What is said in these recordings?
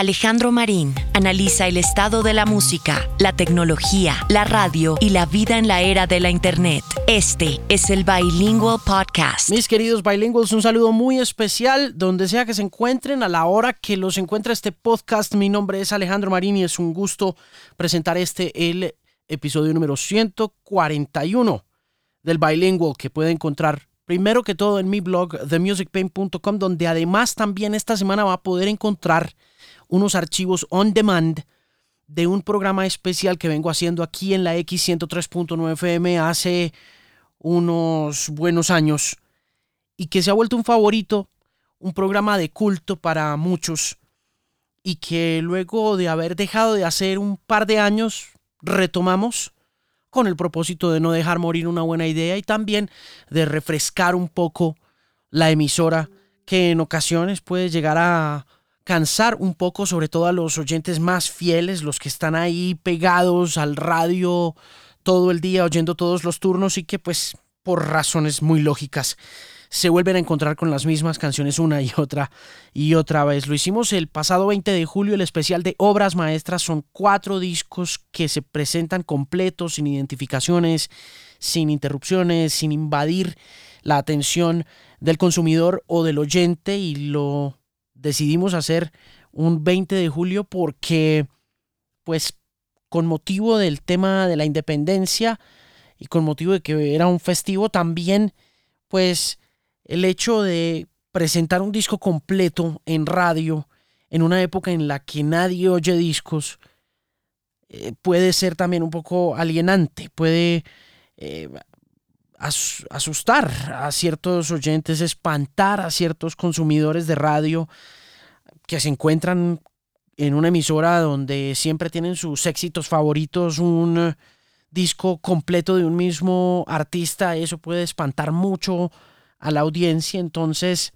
Alejandro Marín analiza el estado de la música, la tecnología, la radio y la vida en la era de la Internet. Este es el Bilingual Podcast. Mis queridos bilinguals, un saludo muy especial donde sea que se encuentren a la hora que los encuentra este podcast. Mi nombre es Alejandro Marín y es un gusto presentar este, el episodio número 141 del Bilingual que puede encontrar primero que todo en mi blog themusicpain.com donde además también esta semana va a poder encontrar unos archivos on demand de un programa especial que vengo haciendo aquí en la X103.9 FM hace unos buenos años y que se ha vuelto un favorito, un programa de culto para muchos y que luego de haber dejado de hacer un par de años retomamos con el propósito de no dejar morir una buena idea y también de refrescar un poco la emisora que en ocasiones puede llegar a cansar un poco, sobre todo a los oyentes más fieles, los que están ahí pegados al radio todo el día, oyendo todos los turnos y que pues por razones muy lógicas se vuelven a encontrar con las mismas canciones una y otra y otra vez. Lo hicimos el pasado 20 de julio, el especial de Obras Maestras. Son cuatro discos que se presentan completos, sin identificaciones, sin interrupciones, sin invadir la atención del consumidor o del oyente y lo decidimos hacer un 20 de julio porque, pues, con motivo del tema de la independencia y con motivo de que era un festivo, también, pues, el hecho de presentar un disco completo en radio en una época en la que nadie oye discos eh, puede ser también un poco alienante, puede eh, asustar a ciertos oyentes, espantar a ciertos consumidores de radio que se encuentran en una emisora donde siempre tienen sus éxitos favoritos, un disco completo de un mismo artista, eso puede espantar mucho a la audiencia. Entonces,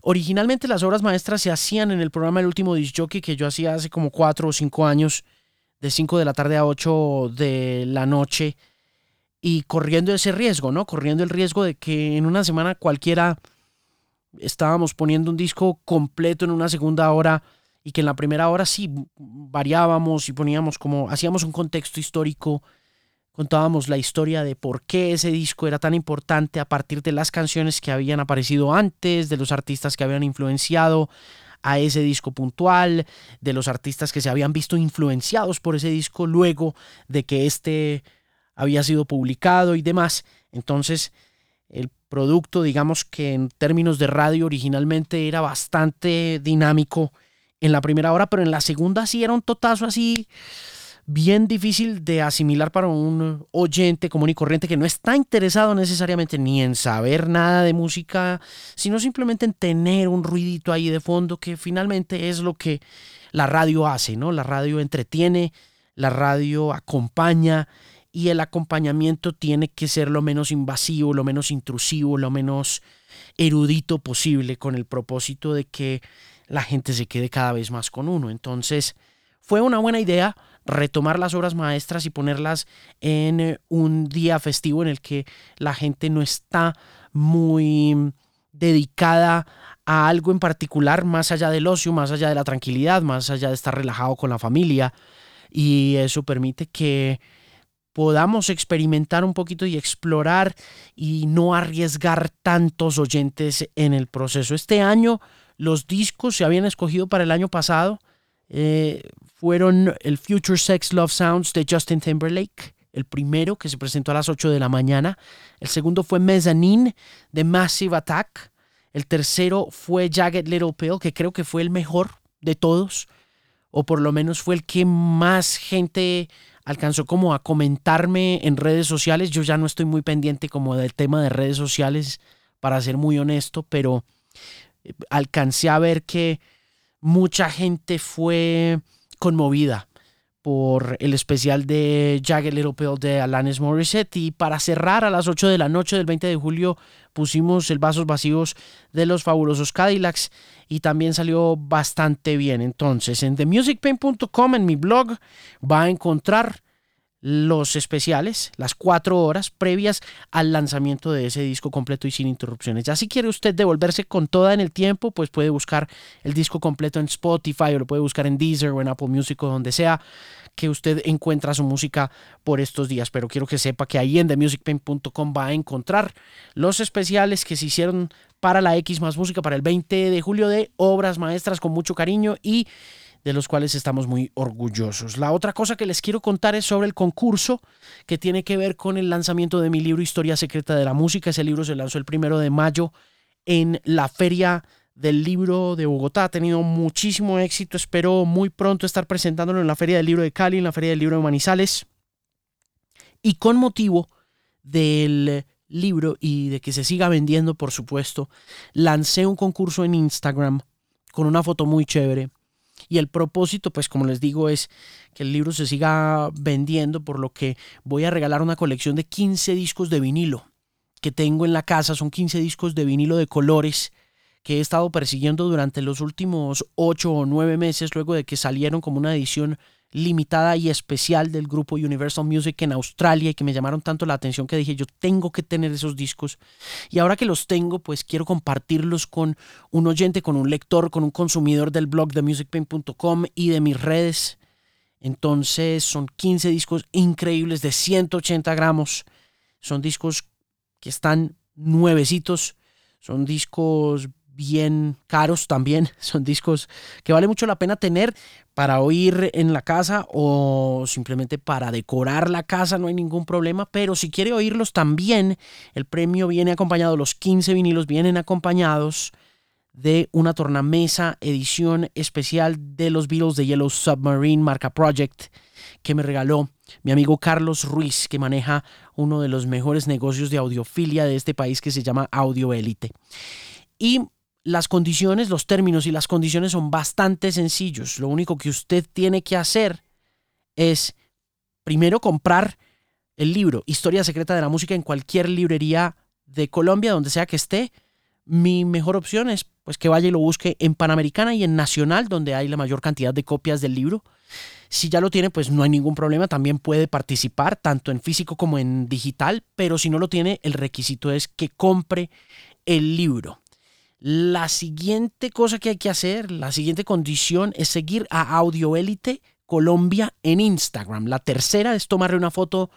originalmente las obras maestras se hacían en el programa El último disc jockey que yo hacía hace como cuatro o cinco años, de 5 de la tarde a 8 de la noche y corriendo ese riesgo, ¿no? Corriendo el riesgo de que en una semana cualquiera estábamos poniendo un disco completo en una segunda hora y que en la primera hora sí variábamos y poníamos como, hacíamos un contexto histórico, contábamos la historia de por qué ese disco era tan importante a partir de las canciones que habían aparecido antes, de los artistas que habían influenciado a ese disco puntual, de los artistas que se habían visto influenciados por ese disco luego de que este había sido publicado y demás. Entonces, el producto, digamos que en términos de radio originalmente era bastante dinámico en la primera hora, pero en la segunda sí era un totazo así bien difícil de asimilar para un oyente común y corriente que no está interesado necesariamente ni en saber nada de música, sino simplemente en tener un ruidito ahí de fondo que finalmente es lo que la radio hace, ¿no? La radio entretiene, la radio acompaña y el acompañamiento tiene que ser lo menos invasivo, lo menos intrusivo, lo menos erudito posible con el propósito de que la gente se quede cada vez más con uno. Entonces, fue una buena idea retomar las obras maestras y ponerlas en eh, un día festivo en el que la gente no está muy dedicada a algo en particular más allá del ocio, más allá de la tranquilidad, más allá de estar relajado con la familia y eso permite que podamos experimentar un poquito y explorar y no arriesgar tantos oyentes en el proceso. Este año los discos se habían escogido para el año pasado. Eh, fueron el Future Sex Love Sounds de Justin Timberlake, el primero que se presentó a las 8 de la mañana. El segundo fue Mezzanine de Massive Attack. El tercero fue Jagged Little Pill, que creo que fue el mejor de todos, o por lo menos fue el que más gente alcanzó como a comentarme en redes sociales. Yo ya no estoy muy pendiente como del tema de redes sociales, para ser muy honesto, pero eh, alcancé a ver que mucha gente fue conmovida por el especial de Jagged Little Pill de Alanis Morissette. Y para cerrar a las 8 de la noche del 20 de julio pusimos el Vasos Vacíos de los fabulosos Cadillacs y también salió bastante bien. Entonces, en themusicpain.com, en mi blog, va a encontrar los especiales, las cuatro horas previas al lanzamiento de ese disco completo y sin interrupciones. Ya si quiere usted devolverse con toda en el tiempo, pues puede buscar el disco completo en Spotify o lo puede buscar en Deezer o en Apple Music o donde sea que usted encuentra su música por estos días. Pero quiero que sepa que ahí en themusicpain.com va a encontrar los especiales que se hicieron para la X más música para el 20 de julio de obras maestras con mucho cariño y de los cuales estamos muy orgullosos. La otra cosa que les quiero contar es sobre el concurso que tiene que ver con el lanzamiento de mi libro Historia Secreta de la Música. Ese libro se lanzó el primero de mayo en la Feria del Libro de Bogotá. Ha tenido muchísimo éxito. Espero muy pronto estar presentándolo en la Feria del Libro de Cali, en la Feria del Libro de Manizales. Y con motivo del libro y de que se siga vendiendo, por supuesto, lancé un concurso en Instagram con una foto muy chévere y el propósito, pues como les digo, es que el libro se siga vendiendo, por lo que voy a regalar una colección de 15 discos de vinilo que tengo en la casa. Son 15 discos de vinilo de colores que he estado persiguiendo durante los últimos 8 o 9 meses, luego de que salieron como una edición limitada y especial del grupo Universal Music en Australia y que me llamaron tanto la atención que dije yo tengo que tener esos discos y ahora que los tengo pues quiero compartirlos con un oyente, con un lector, con un consumidor del blog de musicpain.com y de mis redes. Entonces son 15 discos increíbles de 180 gramos. Son discos que están nuevecitos. Son discos bien caros también. Son discos que vale mucho la pena tener para oír en la casa o simplemente para decorar la casa, no hay ningún problema. Pero si quiere oírlos también, el premio viene acompañado, los 15 vinilos vienen acompañados de una tornamesa edición especial de los Beatles de Yellow Submarine marca Project que me regaló mi amigo Carlos Ruiz, que maneja uno de los mejores negocios de audiofilia de este país que se llama Audio Elite. Y las condiciones, los términos y las condiciones son bastante sencillos. Lo único que usted tiene que hacer es primero comprar el libro Historia Secreta de la Música en cualquier librería de Colombia, donde sea que esté. Mi mejor opción es pues que vaya y lo busque en Panamericana y en Nacional, donde hay la mayor cantidad de copias del libro. Si ya lo tiene, pues no hay ningún problema, también puede participar tanto en físico como en digital, pero si no lo tiene, el requisito es que compre el libro. La siguiente cosa que hay que hacer, la siguiente condición es seguir a Audio Elite Colombia en Instagram. La tercera es tomarle una foto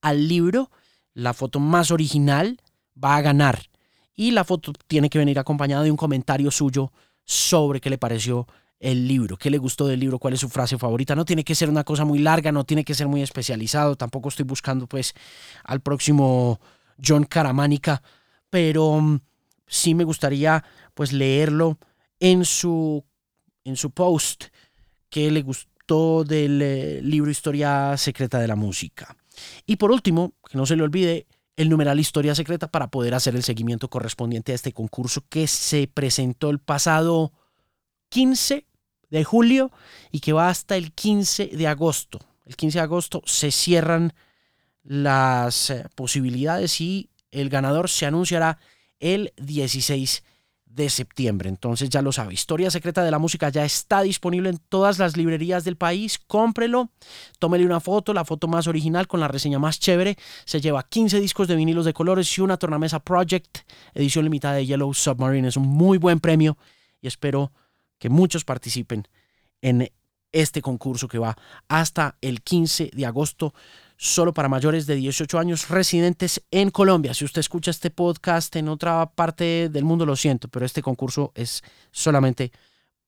al libro. La foto más original va a ganar. Y la foto tiene que venir acompañada de un comentario suyo sobre qué le pareció el libro, qué le gustó del libro, cuál es su frase favorita. No tiene que ser una cosa muy larga, no tiene que ser muy especializado. Tampoco estoy buscando pues al próximo John Caramánica, pero mm, sí me gustaría pues leerlo en su, en su post que le gustó del eh, libro Historia Secreta de la Música. Y por último, que no se le olvide, el numeral Historia Secreta para poder hacer el seguimiento correspondiente a este concurso que se presentó el pasado 15 de julio y que va hasta el 15 de agosto. El 15 de agosto se cierran las eh, posibilidades y el ganador se anunciará el 16 de septiembre. Entonces ya lo sabe, Historia Secreta de la Música ya está disponible en todas las librerías del país. Cómprelo, tómele una foto, la foto más original con la reseña más chévere. Se lleva 15 discos de vinilos de colores y una tornamesa Project, edición limitada de Yellow Submarine. Es un muy buen premio y espero que muchos participen en este concurso que va hasta el 15 de agosto solo para mayores de 18 años residentes en Colombia. Si usted escucha este podcast en otra parte del mundo, lo siento, pero este concurso es solamente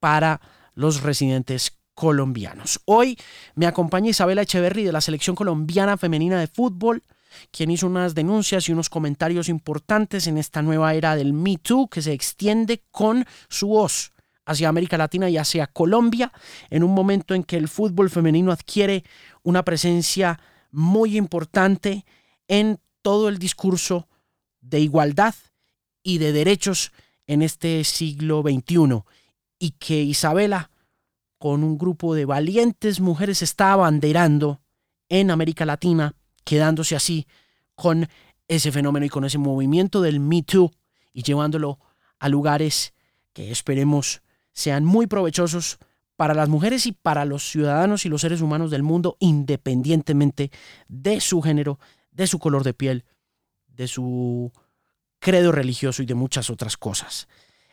para los residentes colombianos. Hoy me acompaña Isabela Echeverry de la selección colombiana femenina de fútbol, quien hizo unas denuncias y unos comentarios importantes en esta nueva era del Me Too que se extiende con su voz hacia América Latina y hacia Colombia, en un momento en que el fútbol femenino adquiere una presencia muy importante en todo el discurso de igualdad y de derechos en este siglo XXI y que Isabela, con un grupo de valientes mujeres, está abanderando en América Latina, quedándose así con ese fenómeno y con ese movimiento del Me Too y llevándolo a lugares que esperemos sean muy provechosos para las mujeres y para los ciudadanos y los seres humanos del mundo, independientemente de su género, de su color de piel, de su credo religioso y de muchas otras cosas.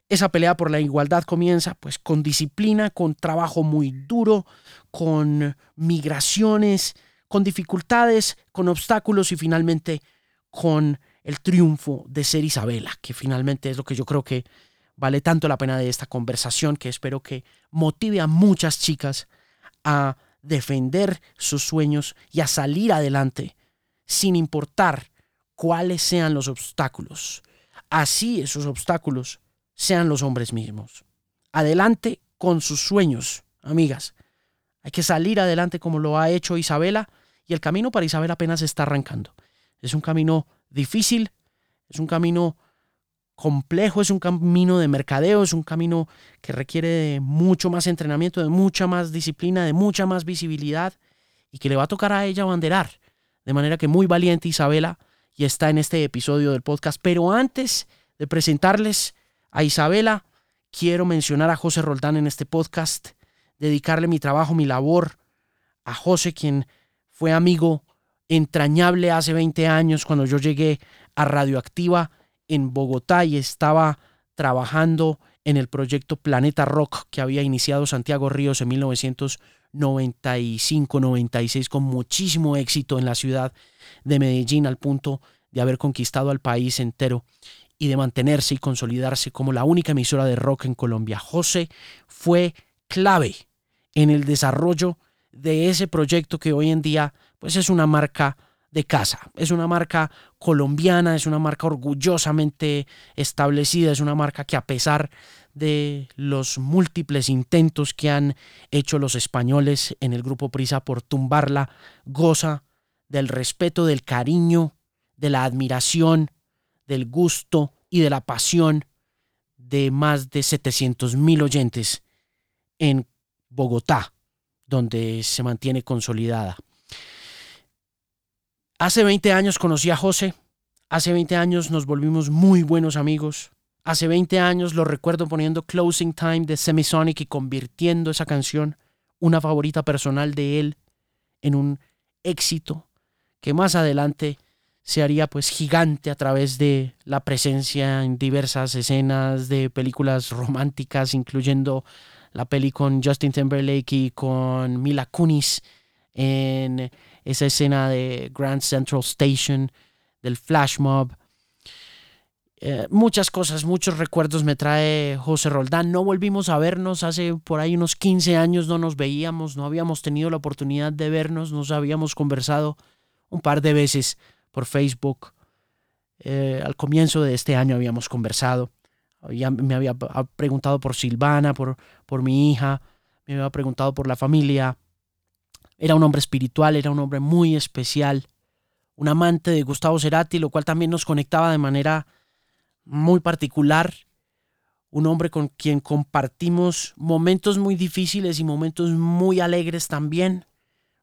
Esa pelea por la igualdad comienza pues con disciplina, con trabajo muy duro, con migraciones, con dificultades, con obstáculos y finalmente con el triunfo de ser Isabela, que finalmente es lo que yo creo que vale tanto la pena de esta conversación, que espero que motive a muchas chicas a defender sus sueños y a salir adelante sin importar cuáles sean los obstáculos. Así esos obstáculos sean los hombres mismos. Adelante con sus sueños, amigas. Hay que salir adelante como lo ha hecho Isabela y el camino para Isabela apenas está arrancando. Es un camino difícil, es un camino complejo, es un camino de mercadeo, es un camino que requiere de mucho más entrenamiento, de mucha más disciplina, de mucha más visibilidad y que le va a tocar a ella banderar. De manera que muy valiente Isabela y está en este episodio del podcast. Pero antes de presentarles a Isabela, quiero mencionar a José Roldán en este podcast, dedicarle mi trabajo, mi labor a José, quien fue amigo entrañable hace 20 años cuando yo llegué a Radioactiva en Bogotá y estaba trabajando en el proyecto Planeta Rock que había iniciado Santiago Ríos en 1995-96 con muchísimo éxito en la ciudad de Medellín al punto de haber conquistado al país entero y de mantenerse y consolidarse como la única emisora de rock en Colombia. José fue clave en el desarrollo de ese proyecto que hoy en día pues es una marca de casa, es una marca colombiana, es una marca orgullosamente establecida, es una marca que a pesar de los múltiples intentos que han hecho los españoles en el grupo Prisa por tumbarla, goza del respeto, del cariño, de la admiración, del gusto y de la pasión de más de 700 mil oyentes en Bogotá, donde se mantiene consolidada. Hace 20 años conocí a José, hace 20 años nos volvimos muy buenos amigos, hace 20 años lo recuerdo poniendo Closing Time de Semisonic y convirtiendo esa canción, una favorita personal de él, en un éxito que más adelante se haría pues gigante a través de la presencia en diversas escenas de películas románticas, incluyendo la peli con Justin Timberlake y con Mila Kunis en esa escena de Grand Central Station, del flash mob. Eh, muchas cosas, muchos recuerdos me trae José Roldán. No volvimos a vernos hace por ahí unos 15 años, no nos veíamos, no habíamos tenido la oportunidad de vernos, nos habíamos conversado un par de veces por Facebook. Eh, al comienzo de este año habíamos conversado. me había preguntado por Silvana, por, por mi hija, me había preguntado por la familia. Era un hombre espiritual, era un hombre muy especial, un amante de Gustavo Cerati, lo cual también nos conectaba de manera muy particular. Un hombre con quien compartimos momentos muy difíciles y momentos muy alegres también.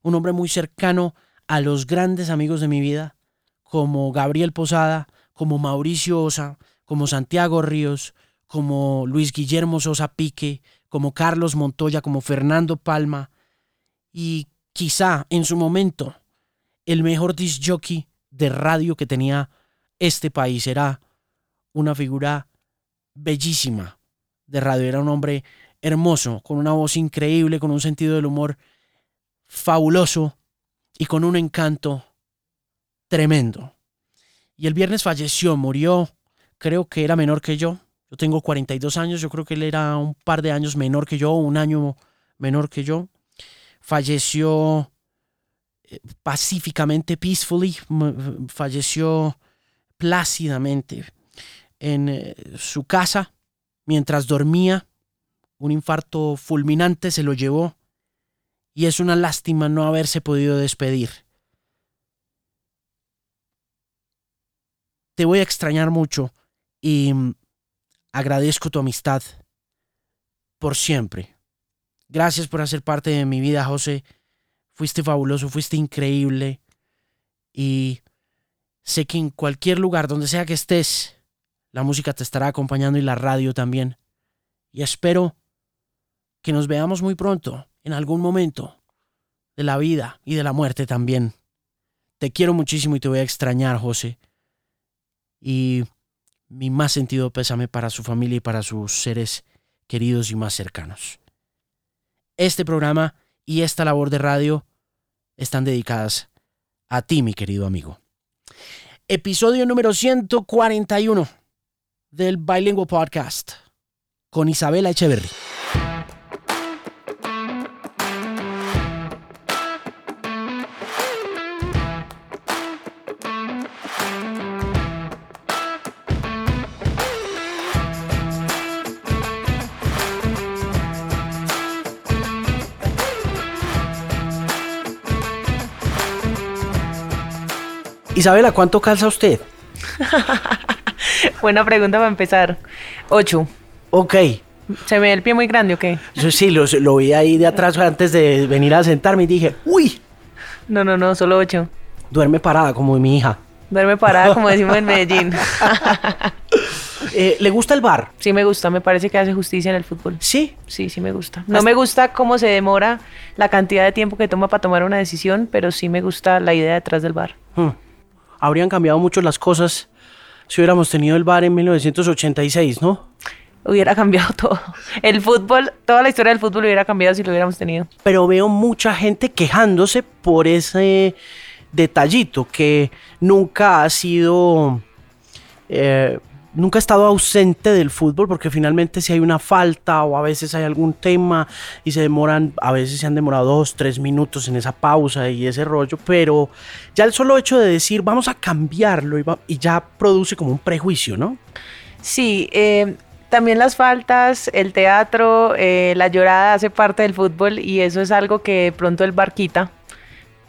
Un hombre muy cercano a los grandes amigos de mi vida, como Gabriel Posada, como Mauricio Osa, como Santiago Ríos, como Luis Guillermo Sosa Pique, como Carlos Montoya, como Fernando Palma, y quizá en su momento el mejor disc jockey de radio que tenía este país. Era una figura bellísima de radio. Era un hombre hermoso, con una voz increíble, con un sentido del humor fabuloso y con un encanto tremendo. Y el viernes falleció, murió, creo que era menor que yo. Yo tengo 42 años, yo creo que él era un par de años menor que yo, un año menor que yo. Falleció eh, pacíficamente, peacefully, falleció plácidamente en eh, su casa mientras dormía. Un infarto fulminante se lo llevó y es una lástima no haberse podido despedir. Te voy a extrañar mucho y mm, agradezco tu amistad por siempre. Gracias por hacer parte de mi vida, José. Fuiste fabuloso, fuiste increíble. Y sé que en cualquier lugar, donde sea que estés, la música te estará acompañando y la radio también. Y espero que nos veamos muy pronto, en algún momento de la vida y de la muerte también. Te quiero muchísimo y te voy a extrañar, José. Y mi más sentido pésame para su familia y para sus seres queridos y más cercanos. Este programa y esta labor de radio están dedicadas a ti, mi querido amigo. Episodio número 141 del Bilingual Podcast con Isabela Echeverry. Isabela, ¿cuánto calza usted? Buena pregunta para empezar. Ocho. Ok. ¿Se me ve el pie muy grande o qué? Yo sí, lo, lo vi ahí de atrás antes de venir a sentarme y dije, uy, No, no, no, solo ocho. duerme parada como mi hija. Duerme parada, como decimos en Medellín. Eh, ¿Le gusta el bar? Sí me gusta, me parece que hace justicia en el fútbol. Sí. Sí, sí me gusta. No me gusta cómo se demora la cantidad de tiempo que toma para tomar una decisión, pero sí me gusta la idea detrás del bar. Hmm. Habrían cambiado mucho las cosas si hubiéramos tenido el bar en 1986, ¿no? Hubiera cambiado todo. El fútbol, toda la historia del fútbol hubiera cambiado si lo hubiéramos tenido. Pero veo mucha gente quejándose por ese detallito que nunca ha sido... eh, nunca ha estado ausente del fútbol porque finalmente si hay una falta o a veces hay algún tema y se demoran, a veces se han demorado dos, tres minutos en esa pausa y ese rollo, pero ya el solo hecho de decir vamos a cambiarlo y, ya produce como un prejuicio, ¿no? Sí, eh, también las faltas, el teatro, eh, la llorada hace parte del fútbol y eso es algo que pronto el bar quita.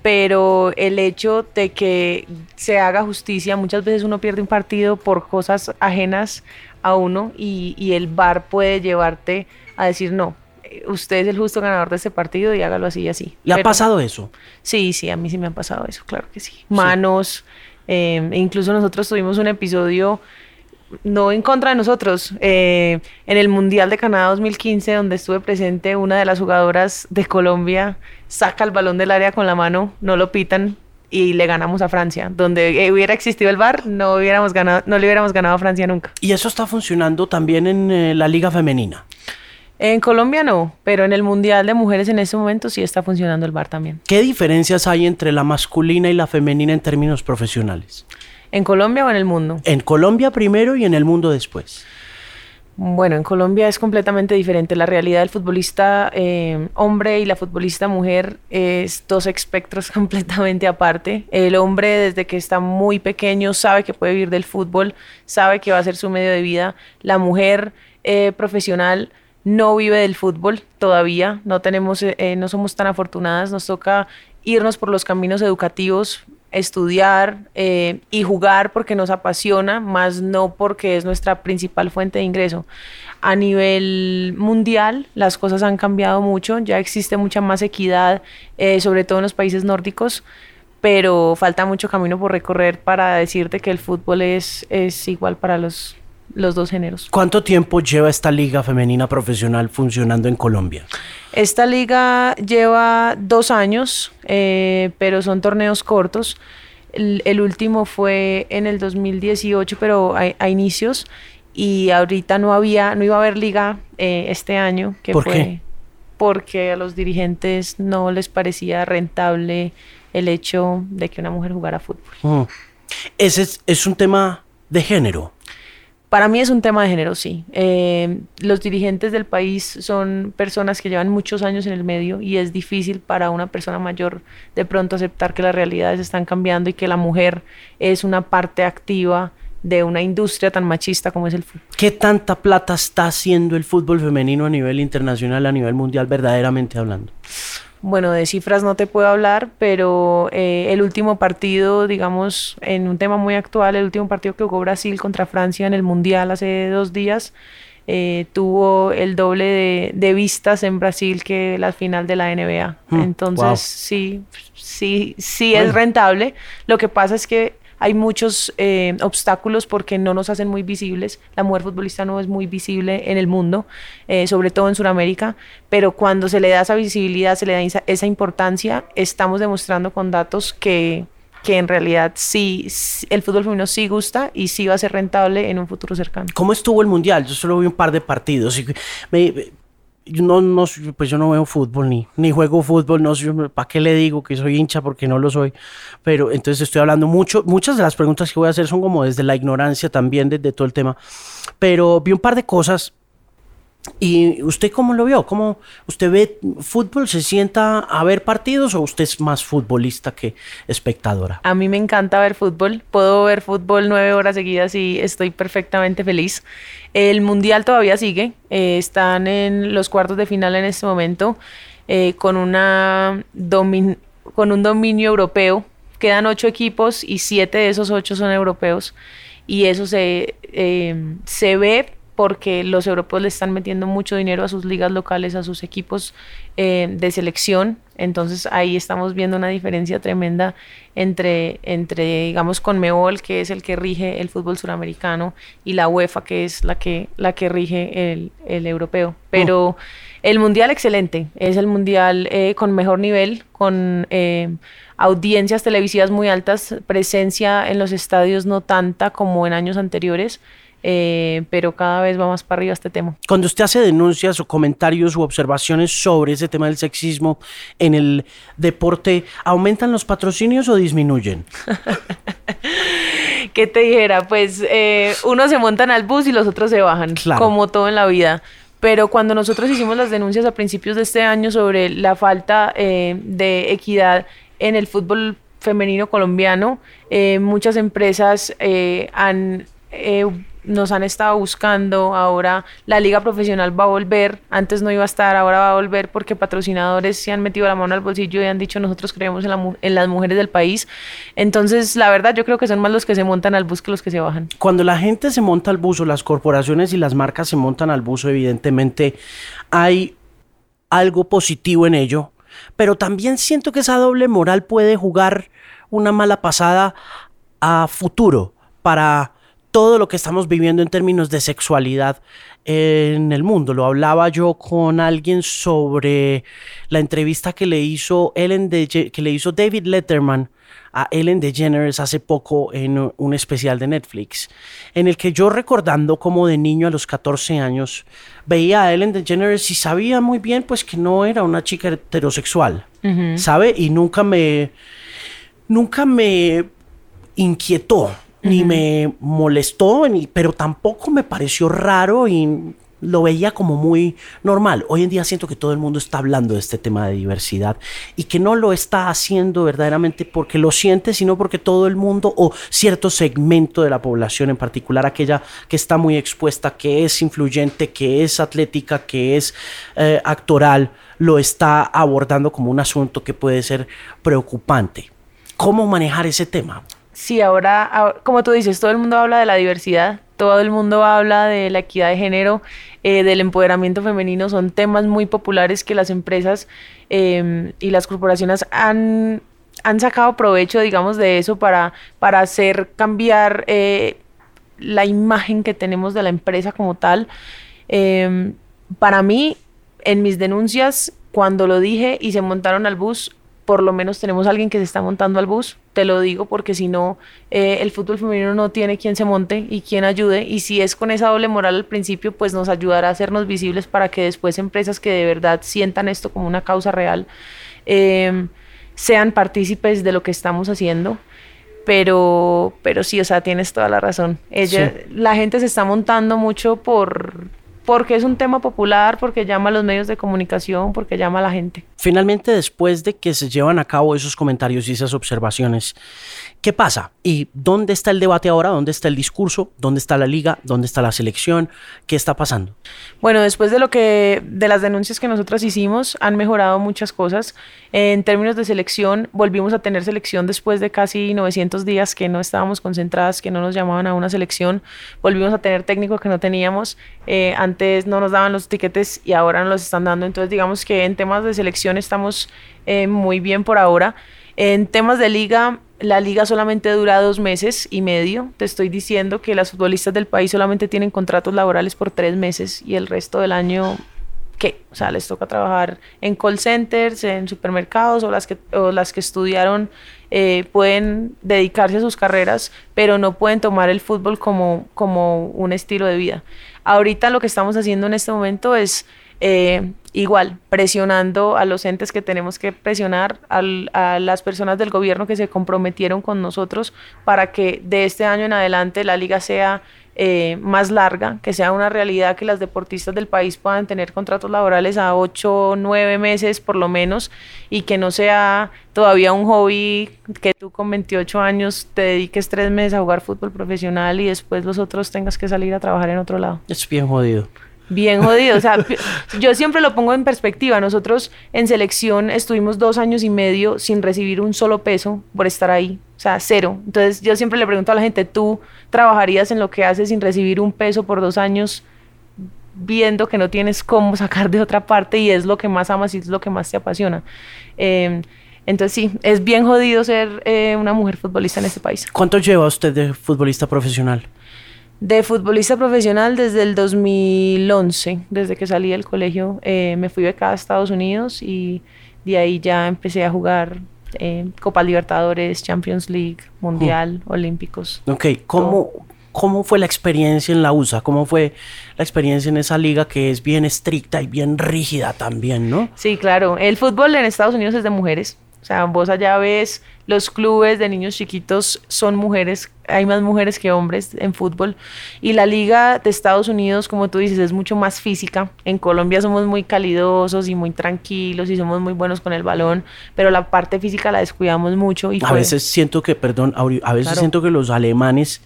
Pero el hecho de que se haga justicia, muchas veces uno pierde un partido por cosas ajenas a uno y, y el bar puede llevarte a decir no. eh, Usted es el justo ganador de este partido y hágalo así y así. ¿Le ha pasado eso? Sí, sí, a mí sí me ha pasado eso, claro que sí. Manos, eh, e incluso nosotros tuvimos un episodio, no en contra de nosotros, eh, en el Mundial de Canadá 2015, donde estuve presente, una de las jugadoras de Colombia saca el balón del área con la mano, no lo pitan y le ganamos a Francia. Donde eh, hubiera existido el VAR, no, hubiéramos ganado, no le hubiéramos ganado a Francia nunca. Y eso está funcionando también en eh, la liga femenina. En Colombia no, pero en el Mundial de Mujeres en ese momento sí está funcionando el VAR también. ¿Qué diferencias hay entre la masculina y la femenina en términos profesionales? ¿En Colombia o en el mundo? En Colombia primero y en el mundo después. Bueno, en Colombia es completamente diferente. La realidad del futbolista eh, hombre y la futbolista mujer es dos espectros completamente aparte. El hombre desde que está muy pequeño sabe que puede vivir del fútbol, sabe que va a ser su medio de vida. La mujer eh, profesional no vive del fútbol todavía. No tenemos, eh, eh, no somos tan afortunadas. Nos toca irnos por los caminos educativos, estudiar eh, y jugar porque nos apasiona, más no porque es nuestra principal fuente de ingreso. A nivel mundial, las cosas han cambiado mucho, ya existe mucha más equidad, eh, sobre todo en los países nórdicos, pero falta mucho camino por recorrer para decirte que el fútbol es, es igual para los, los dos géneros. ¿Cuánto tiempo lleva esta liga femenina profesional funcionando en Colombia? Esta liga lleva dos años, eh, pero son torneos cortos. El, el último fue en el 2018, pero a, a inicios. Y ahorita no había, no iba a haber liga eh, este año. Que ¿Por fue qué? Porque a los dirigentes no les parecía rentable el hecho de que una mujer jugara fútbol. Mm. Ese es, es un tema de género. Para mí es un tema de género, sí. Eh, los dirigentes del país son personas que llevan muchos años en el medio y es difícil para una persona mayor de pronto aceptar que las realidades están cambiando y que la mujer es una parte activa de una industria tan machista como es el fútbol. ¿Qué tanta plata está haciendo el fútbol femenino a nivel internacional, a nivel mundial, verdaderamente hablando? Bueno, de cifras no te puedo hablar, pero eh, el último partido, digamos, en un tema muy actual, el último partido que jugó Brasil contra Francia en el Mundial hace dos días, eh, tuvo el doble de, de vistas en Brasil que la final de la NBA. Hmm, Entonces, wow. sí, sí, sí Bueno. es rentable. Lo que pasa es que hay muchos eh, obstáculos porque no nos hacen muy visibles. La mujer futbolista no es muy visible en el mundo, eh, sobre todo en Sudamérica, pero cuando se le da esa visibilidad, se le da esa importancia, estamos demostrando con datos que que en realidad sí, el fútbol femenino sí gusta y sí va a ser rentable en un futuro cercano. ¿Cómo estuvo el Mundial? Yo solo vi un par de partidos. Y no, no, pues yo no veo fútbol ni, ni juego fútbol, no ¿para qué le digo que soy hincha? Porque no lo soy. Pero entonces estoy hablando mucho, muchas de las preguntas que voy a hacer son como desde la ignorancia también, desde todo el tema. Pero vi un par de cosas ¿Y usted cómo lo vio? ¿Cómo usted ve fútbol? ¿Se sienta a ver partidos o usted es más futbolista que espectadora? A mí me encanta ver fútbol. Puedo ver fútbol nueve horas seguidas y estoy perfectamente feliz. El mundial todavía sigue. Eh, están en los cuartos de final en este momento eh, con, una con un dominio europeo. Quedan ocho equipos y siete de esos ocho son europeos. Y eso se, eh, se ve porque los europeos le están metiendo mucho dinero a sus ligas locales, a sus equipos eh, de selección. Entonces ahí estamos viendo una diferencia tremenda entre, entre, digamos, Conmebol, que es el que rige el fútbol suramericano, y la UEFA, que es la que, la que rige el, el europeo. Pero oh. el Mundial excelente, es el Mundial eh, con mejor nivel, con... Eh, audiencias televisivas muy altas, presencia en los estadios no tanta como en años anteriores. Eh, pero cada vez va más para arriba este tema. Cuando usted hace denuncias o comentarios u observaciones sobre ese tema del sexismo en el deporte, ¿aumentan los patrocinios o disminuyen? ¿Qué te dijera? Pues eh, unos se montan al bus y los otros se bajan, como todo en la vida. Pero cuando nosotros hicimos las denuncias a principios de este año sobre la falta eh, de equidad en el fútbol femenino colombiano, muchas empresas han nos han estado buscando, ahora la liga profesional va a volver, antes no iba a estar, ahora va a volver porque patrocinadores se han metido la mano al bolsillo y han dicho nosotros creemos en, las mujeres del país. Entonces, la verdad, yo creo que son más los que se montan al bus que los que se bajan. Cuando la gente se monta al bus o las corporaciones y las marcas se montan al bus, evidentemente hay algo positivo en ello, pero también siento que esa doble moral puede jugar una mala pasada a futuro para todo lo que estamos viviendo en términos de sexualidad en el mundo. Lo hablaba yo con alguien sobre la entrevista que le hizo Ellen de, que le hizo David Letterman a Ellen DeGeneres hace poco en un especial de Netflix, en el que yo recordando como de niño a los 14 años veía a Ellen DeGeneres y sabía muy bien pues que no era una chica heterosexual, ¿sabe? Y nunca me nunca me inquietó ni me molestó, pero tampoco me pareció raro y lo veía como muy normal. Hoy en día siento que todo el mundo está hablando de este tema de diversidad y que no lo está haciendo verdaderamente porque lo siente, sino porque todo el mundo o cierto segmento de la población, en particular aquella que está muy expuesta, que es influyente, que es atlética, que es eh, actoral, lo está abordando como un asunto que puede ser preocupante. ¿Cómo manejar ese tema? Sí, ahora, como tú dices, todo el mundo habla de la diversidad, todo el mundo habla de la equidad de género, eh, del empoderamiento femenino, son temas muy populares que las empresas em, y las corporaciones han, han sacado provecho, digamos, de eso para, para hacer cambiar eh, la imagen que tenemos de la empresa como tal. Em, para mí, en mis denuncias, cuando lo dije y se montaron al bus, por lo menos tenemos alguien que se está montando al bus, te lo digo porque si no, eh, el fútbol femenino no tiene quien se monte y quien ayude, y si es con esa doble moral al principio, pues nos ayudará a hacernos visibles para que después empresas que de verdad sientan esto como una causa real, em, sean partícipes de lo que estamos haciendo. Pero, pero sí, o sea, tienes toda la razón. Ella, La gente se está montando mucho por, porque es un tema popular, porque llama a los medios de comunicación, porque llama a la gente. Finalmente, después de que se llevan a cabo esos comentarios y esas observaciones, ¿qué pasa? ¿Y dónde está el debate ahora? ¿Dónde está el discurso? ¿Dónde está la liga? ¿Dónde está la selección? ¿Qué está pasando? Bueno, después de lo que de las denuncias que nosotros hicimos, han mejorado muchas cosas. En términos de selección, volvimos a tener selección después de casi 900 días que no estábamos concentradas, que no nos llamaban a una selección. Volvimos a tener técnico que no teníamos. Eh, antes no nos daban los tiquetes y ahora nos los están dando. Entonces digamos que en temas de selección estamos eh, muy bien por ahora. En temas de liga, la liga solamente dura dos meses y medio. Te estoy diciendo que las futbolistas del país solamente tienen contratos laborales por tres meses y el resto del año, ¿qué? O sea, les toca trabajar en call centers, en supermercados o las que, o las que estudiaron eh, pueden dedicarse a sus carreras, pero no pueden tomar el fútbol como, como un estilo de vida. Ahorita lo que estamos haciendo en este momento es eh, igual, presionando a los entes que tenemos que presionar, a las personas del gobierno que se comprometieron con nosotros para que de este año en adelante la liga sea eh, más larga, que sea una realidad que las deportistas del país puedan tener contratos laborales a 8, 9 meses por lo menos y que no sea todavía un hobby que tú con 28 años te dediques tres meses a jugar fútbol profesional y después los otros tengas que salir a trabajar en otro lado. Es bien jodido bien jodido. O sea, yo siempre lo pongo en perspectiva. Nosotros en selección estuvimos dos años y medio sin recibir un solo peso por estar ahí. O sea, cero. Entonces yo siempre le pregunto a la gente, ¿tú trabajarías en lo que haces sin recibir un peso por dos años? viendo que no tienes cómo sacar de otra parte y es lo que más amas y es lo que más te apasiona. Em, entonces sí, es bien jodido ser eh, una mujer futbolista en este país. ¿Cuánto lleva usted de futbolista profesional? De futbolista profesional desde el 2011, desde que salí del colegio, eh, me fui becada a Estados Unidos y de ahí ya empecé a jugar eh, Copa Libertadores, Champions League, Mundial, Olímpicos. Ok, ¿Cómo, ¿cómo fue la experiencia en la USA? ¿Cómo fue la experiencia en esa liga que es bien estricta y bien rígida también, no? Sí, claro. El fútbol en Estados Unidos es de mujeres. O sea, vos allá ves los clubes de niños chiquitos son mujeres, hay más mujeres que hombres en fútbol. Y la liga de Estados Unidos, como tú dices, es mucho más física. En Colombia somos muy calidosos y muy tranquilos y somos muy buenos con el balón, pero la parte física la descuidamos mucho. Y a veces siento que, perdón, a veces siento que los alemanes,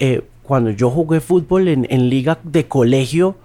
eh, cuando yo jugué fútbol en, en liga de colegio,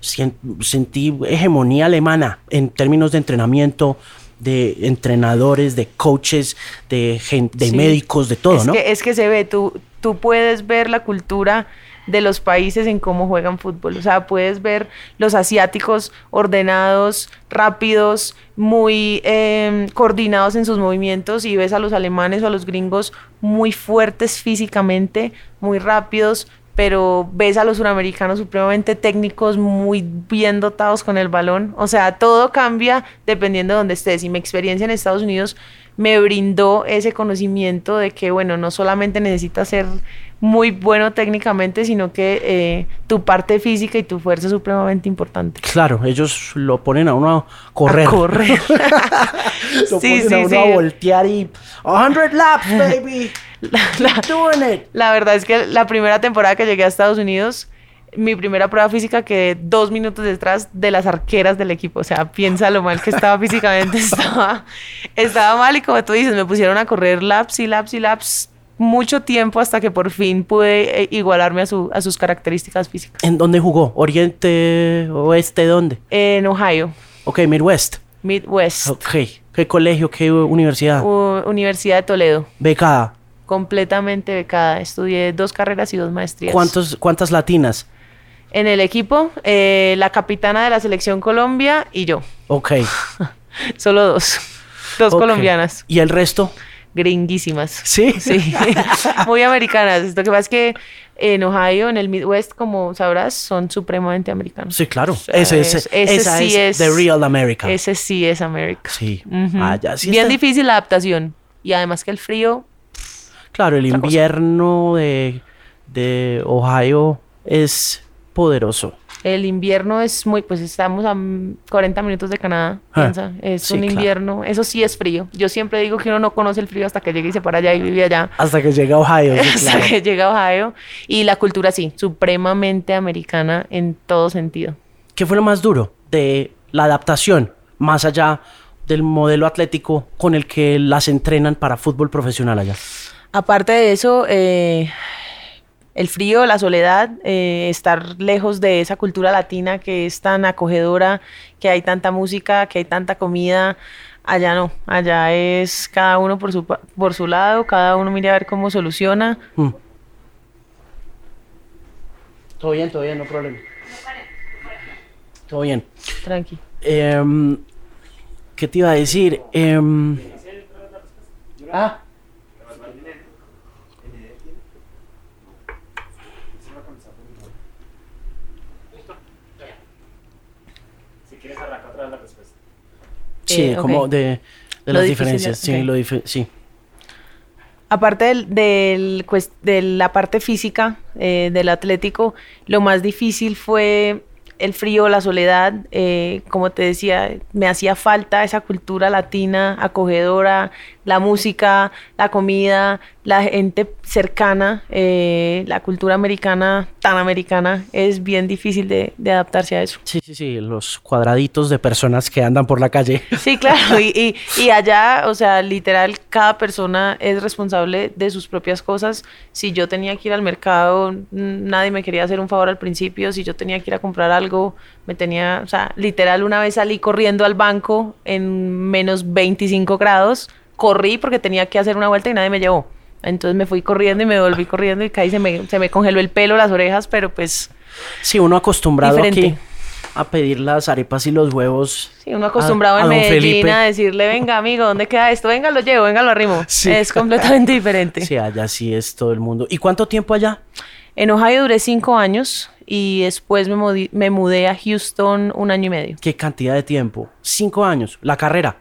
sentí hegemonía alemana en términos de entrenamiento, de entrenadores, de coaches, de, de médicos, de todo, es ¿no? Que, es que se ve, tú, tú puedes ver la cultura de los países en cómo juegan fútbol. O sea, puedes ver los asiáticos ordenados, rápidos, muy em, coordinados en sus movimientos y ves a los alemanes o a los gringos muy fuertes físicamente, muy rápidos, pero ves a los suramericanos supremamente técnicos, muy bien dotados con el balón. O sea, todo cambia dependiendo de dónde estés. Y mi experiencia en Estados Unidos me brindó ese conocimiento de que, bueno, no solamente necesitas ser muy bueno técnicamente, sino que eh, tu parte física y tu fuerza es supremamente importante. Claro, ellos lo ponen a uno a correr. A correr. lo sí, ponen a uno a voltear y 100 laps, baby. La, verdad es que la primera temporada que llegué a Estados Unidos, mi primera prueba física quedé dos minutos detrás de las arqueras del equipo. O sea, piensa lo mal que estaba físicamente. Estaba, estaba mal y como tú dices, me pusieron a correr laps y laps y laps mucho tiempo hasta que por fin pude eh, igualarme a, su, a sus características físicas. ¿En dónde jugó? ¿Oriente, oeste, dónde? En Ohio. Ok, Midwest. Midwest. Ok. ¿Qué colegio, qué universidad? universidad de Toledo. Becada completamente becada. Estudié dos carreras y dos maestrías. ¿Cuántos, ¿Cuántas latinas? En el equipo, eh, la capitana de la selección Colombia y yo. Ok. Solo dos. Dos colombianas. ¿Y el resto? Gringuísimas. Sí. Sí. Muy americanas. Lo que pasa es que en Ohio, en el Midwest, como sabrás, son supremamente americanos. Sí, claro. ese, es, esa sí es, The Real America. Ese sí es América. Sí. Ah, Bien difícil la adaptación. Y además que el frío Claro, el invierno de, de Ohio es poderoso. El invierno es muy, pues estamos a 40 minutos de Canadá, ah, piensa. Es un invierno, eso sí es frío. Yo siempre digo que uno no conoce el frío hasta que llegue y se para allá y vive allá. Hasta que llega a Ohio. hasta que llega a Ohio. Y la cultura sí, supremamente americana en todo sentido. ¿Qué fue lo más duro de la adaptación, más allá del modelo atlético con el que las entrenan para fútbol profesional allá? Aparte de eso, eh, el frío, la soledad, eh, estar lejos de esa cultura latina que es tan acogedora, que hay tanta música, que hay tanta comida. Allá no, allá es cada uno por su, por su lado, cada uno mira a ver cómo soluciona. Mm. Todo bien, todo bien, no problema. Todo bien. Tranqui. Em, ¿Qué te iba a decir? Eh, ah. Sí, Eh, como de, las diferencias. Sí, lo sí. Aparte del, de la parte física eh, del Atlético, lo más difícil fue el frío, la soledad. eh, como te decía, me hacía falta esa cultura latina, acogedora, la música, la comida, la gente cercana, eh, la cultura americana, tan americana. Es bien difícil de, de adaptarse a eso. Sí, sí, sí, los cuadraditos de personas que andan por la calle. Sí, claro, y, y, y allá, o sea, literal, cada persona es responsable de sus propias cosas. Si yo tenía que ir al mercado, nadie me quería hacer un favor al principio. Si yo tenía que ir a comprar algo, me tenía, o sea, literal, una vez salí corriendo al banco en menos 25 grados, corrí porque tenía que hacer una vuelta y nadie me llevó. Entonces me fui corriendo y me volví corriendo y caí, se me, se me congeló el pelo, las orejas, pero pues Sí, uno acostumbrado aquí a pedir las arepas y los huevos. Sí, uno acostumbrado a en Medellín Felipe. a decirle, venga, amigo, ¿dónde queda esto? Venga, lo llevo, venga, lo arrimo. Sí. Es completamente diferente. Sí, allá sí es todo el mundo. ¿Y cuánto tiempo allá? En Ohio duré cinco años y después me, me mudé a Houston un año y medio. ¿Qué cantidad de tiempo? Cinco años. ¿La carrera?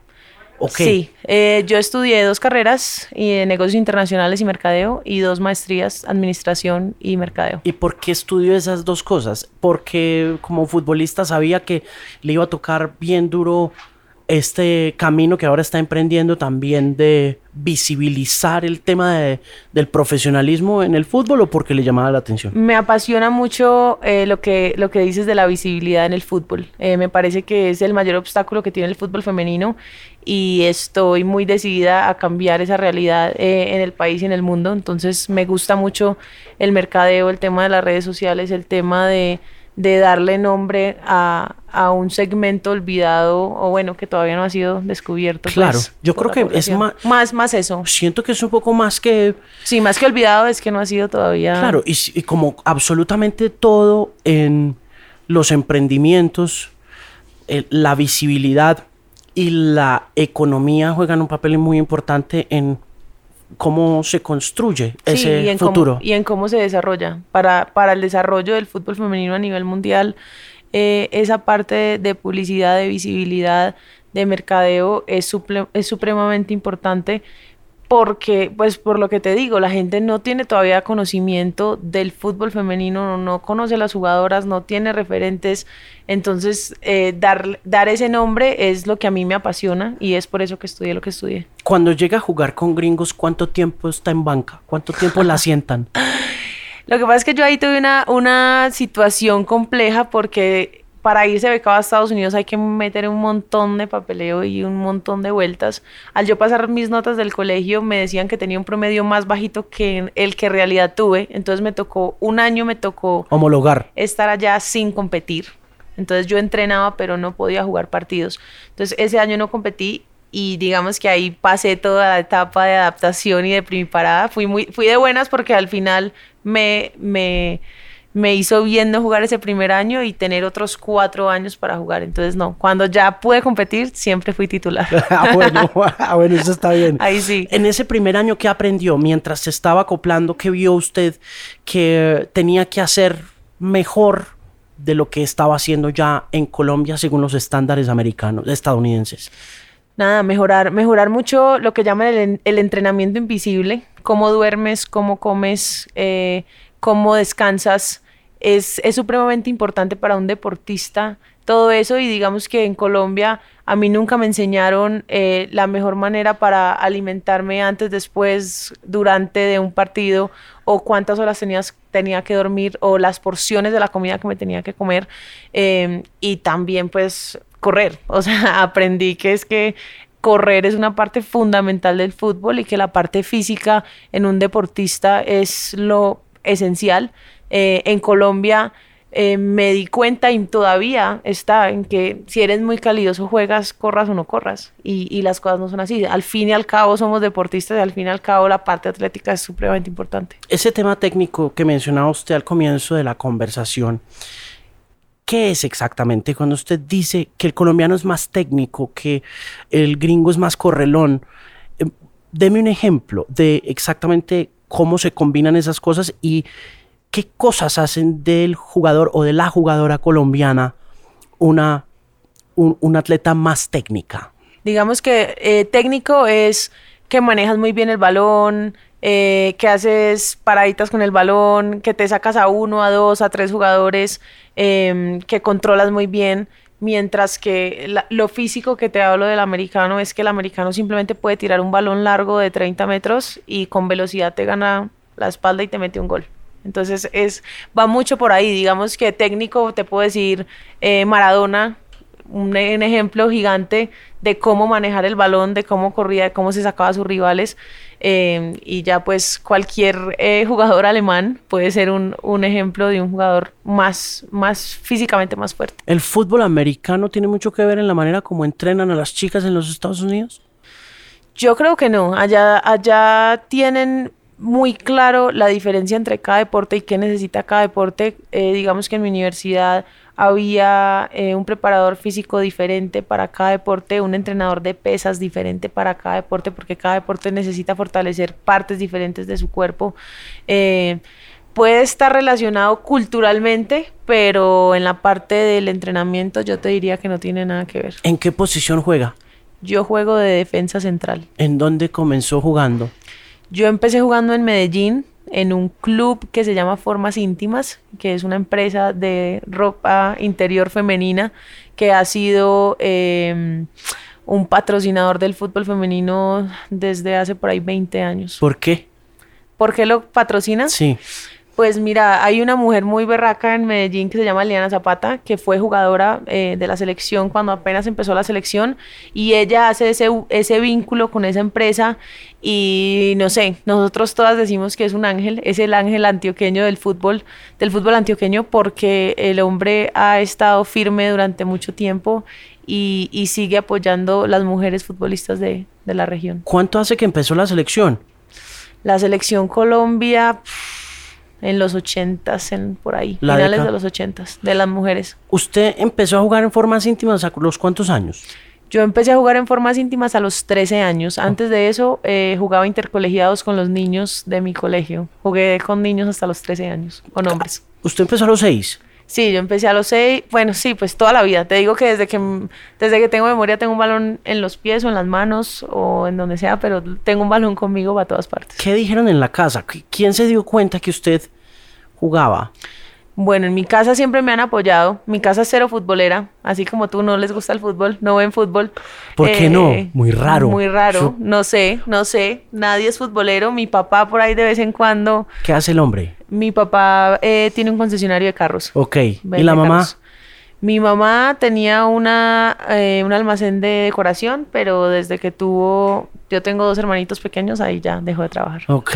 Sí, eh, yo estudié dos carreras y de negocios internacionales y mercadeo y dos maestrías, administración y mercadeo. ¿Y por qué estudió esas dos cosas? Porque como futbolista sabía que le iba a tocar bien duro este camino que ahora está emprendiendo también de visibilizar el tema de- del profesionalismo en el fútbol o porque le llamaba la atención. Me apasiona mucho eh, lo, que, lo que dices de la visibilidad en el fútbol. Eh, me parece que es el mayor obstáculo que tiene el fútbol femenino y estoy muy decidida a cambiar esa realidad eh, en el país y en el mundo. Entonces me gusta mucho el mercadeo, el tema de las redes sociales, el tema de, de darle nombre a, a un segmento olvidado o bueno, que todavía no ha sido descubierto. pues, Claro, yo creo que es población. ma- Más, más eso. Siento que es un poco más que Sí, más que olvidado es que no ha sido todavía... Claro, y, como absolutamente todo en los emprendimientos, eh, la visibilidad y la economía juegan un papel muy importante en cómo se construye Sí, ese y en futuro. Cómo, y en cómo se desarrolla. Para, para el desarrollo del fútbol femenino a nivel mundial, eh, esa parte de, de publicidad, de visibilidad, de mercadeo es, suple- es supremamente importante porque, pues por lo que te digo, la gente no tiene todavía conocimiento del fútbol femenino, no, no conoce a las jugadoras, no tiene referentes, entonces eh, dar, dar ese nombre es lo que a mí me apasiona y es por eso que estudié lo que estudié. Cuando llega a jugar con gringos, ¿cuánto tiempo está en banca? ¿Cuánto tiempo la sientan? Lo que pasa es que yo ahí tuve una, una situación compleja porque para irse becado a Estados Unidos hay que meter un montón de papeleo y un montón de vueltas. Al yo pasar mis notas del colegio me decían que tenía un promedio más bajito que el que en realidad tuve. Entonces me tocó, un año me tocó Homologar. estar allá sin competir. Entonces yo entrenaba pero no podía jugar partidos. Entonces ese año no competí y digamos que ahí pasé toda la etapa de adaptación y de primiparada. Fui, muy, fui de buenas porque al final me, me, me hizo bien no jugar ese primer año y tener otros cuatro años para jugar. Entonces no, cuando ya pude competir siempre fui titular. ah, bueno, ah, bueno, eso está bien. Ahí sí. En ese primer año, ¿qué aprendió? Mientras se estaba acoplando, ¿qué vio usted que tenía que hacer mejor de lo que estaba haciendo ya en Colombia según los estándares americanos, estadounidenses? Nada, mejorar, mejorar mucho lo que llaman el, en- el entrenamiento invisible, cómo duermes, cómo comes, eh, cómo descansas, es, es supremamente importante para un deportista todo eso. Y digamos que en Colombia a mí nunca me enseñaron eh, la mejor manera para alimentarme antes, después, durante de un partido o cuántas horas tenías, tenía que dormir o las porciones de la comida que me tenía que comer eh, y también pues correr, o sea, aprendí que es que correr es una parte fundamental del fútbol y que la parte física en un deportista es lo esencial. Eh, en Colombia eh, me di cuenta y todavía está en que si eres muy calidoso juegas, corras o no corras. Y, y las cosas no son así. Al fin y al cabo somos deportistas y al fin y al cabo la parte atlética es supremamente importante. Ese tema técnico que mencionaba usted al comienzo de la conversación, ¿qué es exactamente cuando usted dice que el colombiano es más técnico, que el gringo es más correlón? Eh, Deme un ejemplo de exactamente cómo se combinan esas cosas y qué cosas hacen del jugador o de la jugadora colombiana una, un, atleta más técnica. Digamos que eh, técnico es que manejas muy bien el balón, eh, que haces paraditas con el balón, que te sacas a uno, a dos, a tres jugadores, em, que controlas muy bien. Mientras que lo físico que te hablo del americano es que el americano simplemente puede tirar un balón largo de 30 metros y con velocidad te gana la espalda y te mete un gol. Entonces es va mucho por ahí. Digamos que técnico te puedo decir eh, Maradona, un, ejemplo gigante de cómo manejar el balón, de cómo corría, de cómo se sacaba a sus rivales. Eh, y ya pues cualquier eh, jugador alemán puede ser un, un, ejemplo de un jugador más, más físicamente más fuerte. ¿El fútbol americano tiene mucho que ver en la manera como entrenan a las chicas en los Estados Unidos? Yo creo que no. Allá, allá tienen muy claro la diferencia entre cada deporte y qué necesita cada deporte. Eh, digamos que en mi universidad había eh, un preparador físico diferente para cada deporte, un entrenador de pesas diferente para cada deporte, porque cada deporte necesita fortalecer partes diferentes de su cuerpo. Eh, puede estar relacionado culturalmente, pero en la parte del entrenamiento yo te diría que no tiene nada que ver. ¿En qué posición juega? Yo juego de defensa central. ¿En dónde comenzó jugando? Yo empecé jugando en Medellín, en un club que se llama Formas Íntimas, que es una empresa de ropa interior femenina que ha sido em, un patrocinador del fútbol femenino desde hace por ahí 20 años. ¿Por qué? ¿Por qué lo patrocina? Sí. Pues mira, hay una mujer muy berraca en Medellín que se llama Liana Zapata, que fue jugadora eh, de la selección cuando apenas empezó la selección y ella hace ese, ese vínculo con esa empresa y no sé, nosotros todas decimos que es un ángel, es el ángel antioqueño del fútbol, del fútbol antioqueño porque el hombre ha estado firme durante mucho tiempo y, y sigue apoyando las mujeres futbolistas de, de, la región. ¿Cuánto hace que empezó la selección? La selección Colombia en los ochentas, en por ahí, finales de los ochentas, de las mujeres. ¿Usted empezó a jugar en formas íntimas a los cuántos años? Yo empecé a jugar en formas íntimas a los 13 años. Antes de eso, eh, jugaba intercolegiados con los niños de mi colegio. Jugué con niños hasta los 13 años, con hombres. ¿Usted empezó a los 6? Sí, yo empecé a los 6. Bueno, sí, pues toda la vida. Te digo que desde que, desde que tengo memoria tengo un balón en los pies o en las manos o en donde sea, pero tengo un balón conmigo para todas partes. ¿Qué dijeron en la casa? ¿Quién se dio cuenta que usted jugaba? Bueno, en mi casa siempre me han apoyado. Mi casa es cero futbolera, así como tú no les gusta el fútbol, no ven fútbol. ¿Por qué no? Eh, muy raro. Muy raro. No sé, no sé. Nadie es futbolero. Mi papá por ahí de vez en cuando. ¿Qué hace el hombre? Mi papá eh, tiene un concesionario de carros. Ok. ¿Y la mamá? Mi mamá tenía una, eh, un almacén de decoración, pero desde que tuvo, yo tengo dos hermanitos pequeños, ahí ya dejó de trabajar. Ok.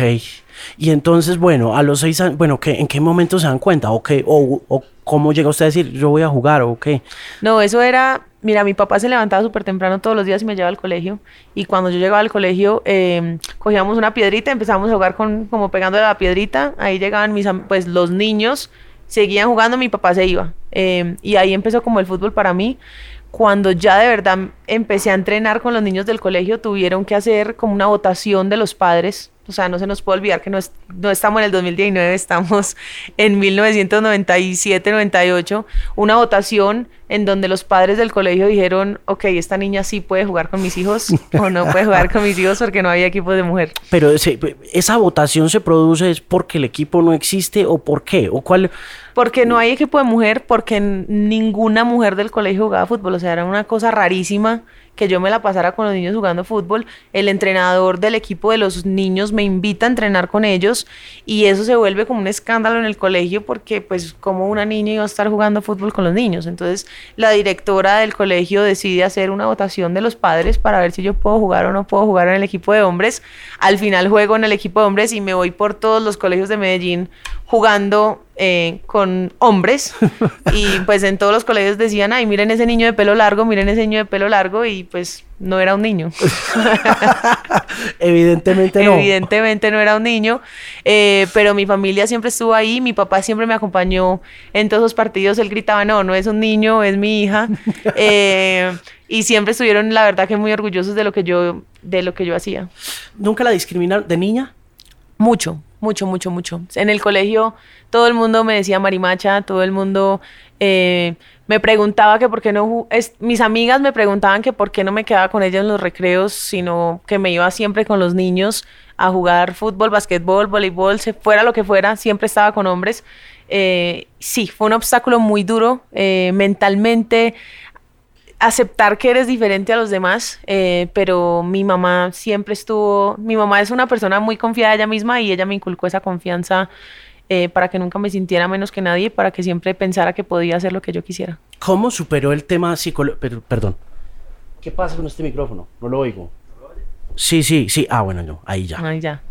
Y entonces, bueno, a los seis años, bueno, ¿qué, ¿en qué momento se dan cuenta? ¿O, qué, o, o cómo llega usted a decir, yo voy a jugar o qué? No, eso era, mira, mi papá se levantaba súper temprano todos los días y me llevaba al colegio. Y cuando yo llegaba al colegio, eh, cogíamos una piedrita, empezábamos a jugar con, como pegándole a la piedrita. Ahí llegaban mis, pues los niños seguían jugando, mi papá se iba. Em, y ahí empezó como el fútbol para mí. Cuando ya de verdad empecé a entrenar con los niños del colegio, tuvieron que hacer como una votación de los padres o sea, no se nos puede olvidar que no, no estamos en el 2019, estamos en 1997-98, una votación en donde los padres del colegio dijeron, ok, esta niña sí puede jugar con mis hijos o no puede jugar con mis hijos porque no había equipo de mujer. Pero esa votación se produce es porque el equipo no existe o por qué o cuál... Porque no hay equipo de mujer, porque ninguna mujer del colegio jugaba fútbol, o sea, era una cosa rarísima que yo me la pasara con los niños jugando fútbol. El entrenador del equipo de los niños me invita a entrenar con ellos y eso se vuelve como un escándalo en el colegio porque pues como una niña iba a estar jugando fútbol con los niños. Entonces la directora del colegio decide hacer una votación de los padres para ver si yo puedo jugar o no puedo jugar en el equipo de hombres. Al final juego en el equipo de hombres y me voy por todos los colegios de Medellín jugando eh, con hombres y pues en todos los colegios decían, ay, miren ese niño de pelo largo, miren ese niño de pelo largo y pues no era un niño. Evidentemente no. Evidentemente no era un niño, eh, pero mi familia siempre estuvo ahí, mi papá siempre me acompañó en todos los partidos, él gritaba, no, no es un niño, es mi hija. Eh, y siempre estuvieron, la verdad, que muy orgullosos de lo que yo, de lo que yo hacía. ¿Nunca la discriminaron de niña? Mucho, mucho, mucho, mucho. En el colegio todo el mundo me decía marimacha, todo el mundo Eh, me preguntaba que por qué no... mis amigas me preguntaban que por qué no me quedaba con ellas en los recreos, sino que me iba siempre con los niños a jugar fútbol, basquetbol, voleibol, se fuera lo que fuera, siempre estaba con hombres. Eh, sí, fue un obstáculo muy duro eh, mentalmente aceptar que eres diferente a los demás, eh, pero mi mamá siempre estuvo, mi mamá es una persona muy confiada en ella misma y ella me inculcó esa confianza para que nunca me sintiera menos que nadie, para que siempre pensara que podía hacer lo que yo quisiera. ¿Cómo superó el tema psicológico? Perdón. ¿Qué pasa con este micrófono? No lo oigo. Sí, sí, sí. Ah, bueno, no. Ahí ya. Ahí ya.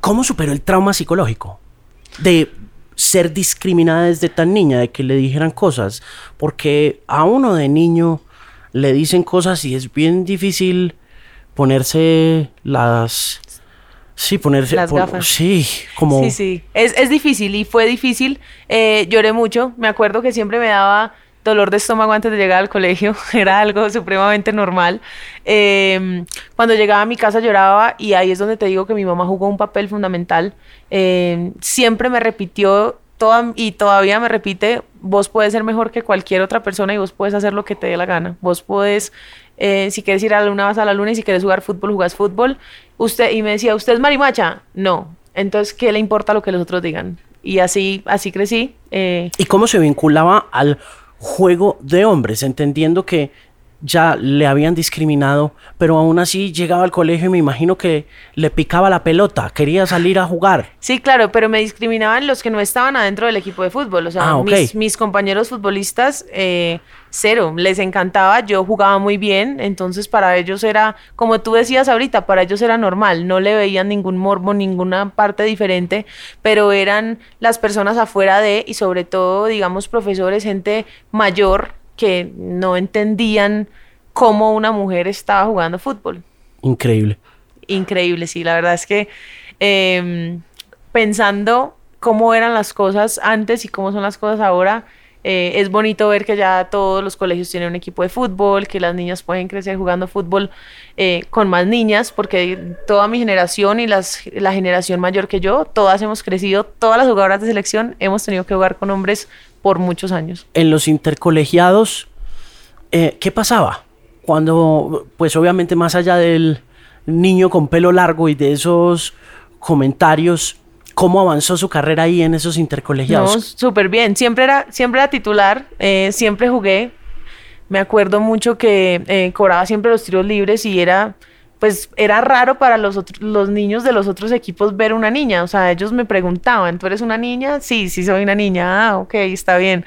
¿Cómo superó el trauma psicológico? De ser discriminada desde tan niña, de que le dijeran cosas. Porque a uno de niño le dicen cosas y es bien difícil ponerse las... Sí, ponerse... Las gafas. Sí, como... Sí, sí. Es, es difícil y fue difícil. Eh, lloré mucho. Me acuerdo que siempre me daba dolor de estómago antes de llegar al colegio, era algo supremamente normal. Em, cuando llegaba a mi casa lloraba y ahí es donde te digo que mi mamá jugó un papel fundamental. Em, siempre me repitió toda, y todavía me repite, vos puedes ser mejor que cualquier otra persona y vos puedes hacer lo que te dé la gana. Vos puedes, eh, si quieres ir a la luna, vas a la luna y si quieres jugar fútbol, jugás fútbol. Usted, y me decía, ¿usted es marimacha? No. Entonces, ¿qué le importa lo que los otros digan? Y así, así crecí. Eh. ¿Y cómo se vinculaba al juego de hombres, entendiendo que ya le habían discriminado, pero aún así llegaba al colegio y me imagino que le picaba la pelota, quería salir a jugar. Sí, claro, pero me discriminaban los que no estaban adentro del equipo de fútbol, o sea, ah, mis, compañeros futbolistas, eh, cero, les encantaba, yo jugaba muy bien, entonces para ellos era, como tú decías ahorita, para ellos era normal, no le veían ningún morbo, ninguna parte diferente, pero eran las personas afuera de, y sobre todo, digamos, profesores, gente mayor, que no entendían cómo una mujer estaba jugando fútbol. Increíble. Increíble, sí. La verdad es que em, pensando cómo eran las cosas antes y cómo son las cosas ahora, eh, es bonito ver que ya todos los colegios tienen un equipo de fútbol, que las niñas pueden crecer jugando fútbol eh, con más niñas, porque toda mi generación y las, la generación mayor que yo, todas hemos crecido, todas las jugadoras de selección hemos tenido que jugar con hombres por muchos años. En los intercolegiados, eh, ¿qué pasaba? Cuando, pues obviamente más allá del niño con pelo largo y de esos comentarios, ¿cómo avanzó su carrera ahí en esos intercolegiados? No, súper bien. Siempre era, siempre era titular, eh, siempre jugué. Me acuerdo mucho que eh, cobraba siempre los tiros libres y era pues era raro para los, otros, los niños de los otros equipos ver una niña. O sea, ellos me preguntaban, ¿tú eres una niña? Sí, sí soy una niña. Ah, ok, está bien.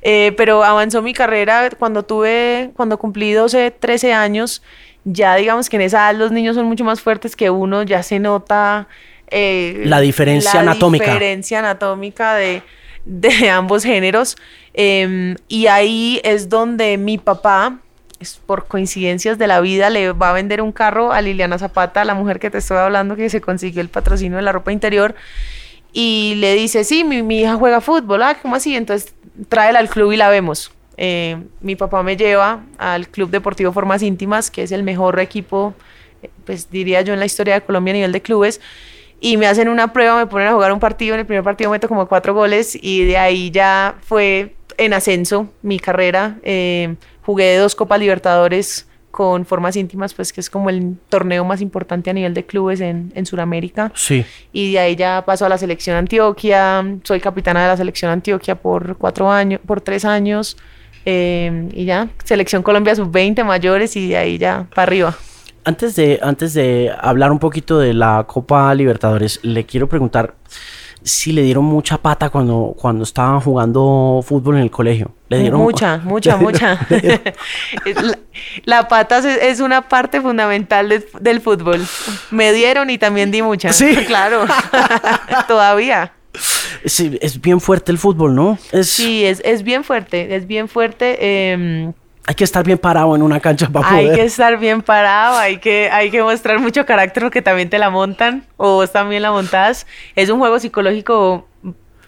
Eh, pero avanzó mi carrera cuando tuve, cuando cumplí 12, 13 años. Ya digamos que en esa edad los niños son mucho más fuertes que uno, ya se nota... Eh, la diferencia anatómica. La diferencia anatómica de, de ambos géneros. Em, y ahí es donde mi papá por coincidencias de la vida, le va a vender un carro a Liliana Zapata, la mujer que te estoy hablando, que se consiguió el patrocinio de la ropa interior, y le dice, sí, mi, hija juega fútbol, ah, ¿cómo así? Entonces tráela al club y la vemos. Eh, mi papá me lleva al Club Deportivo Formas Íntimas, que es el mejor equipo, pues diría yo, en la historia de Colombia a nivel de clubes, y me hacen una prueba, me ponen a jugar un partido, en el primer partido meto como cuatro goles, y de ahí ya fue en ascenso mi carrera. Eh, jugué dos Copas Libertadores con formas íntimas, pues que es como el torneo más importante a nivel de clubes en, en Sudamérica. Sí. Y de ahí ya paso a la selección Antioquia, soy capitana de la selección Antioquia por cuatro años, por tres años, eh, y ya, selección Colombia sub-20 mayores y de ahí ya para arriba. Antes de, antes de hablar un poquito de la Copa Libertadores, le quiero preguntar, sí le dieron mucha pata cuando, cuando estaban jugando fútbol en el colegio. Le dieron mucha, mucha, mucha. la, pata es, una parte fundamental del fútbol. Me dieron y también di mucha. Sí, claro. Todavía. Sí, es bien fuerte el fútbol, ¿no? Sí, es, es bien fuerte, es bien fuerte. Eh, hay que estar bien parado en una cancha para poder. Hay que estar bien parado, hay que, hay que mostrar mucho carácter porque también te la montan o vos también la montás. Es un juego psicológico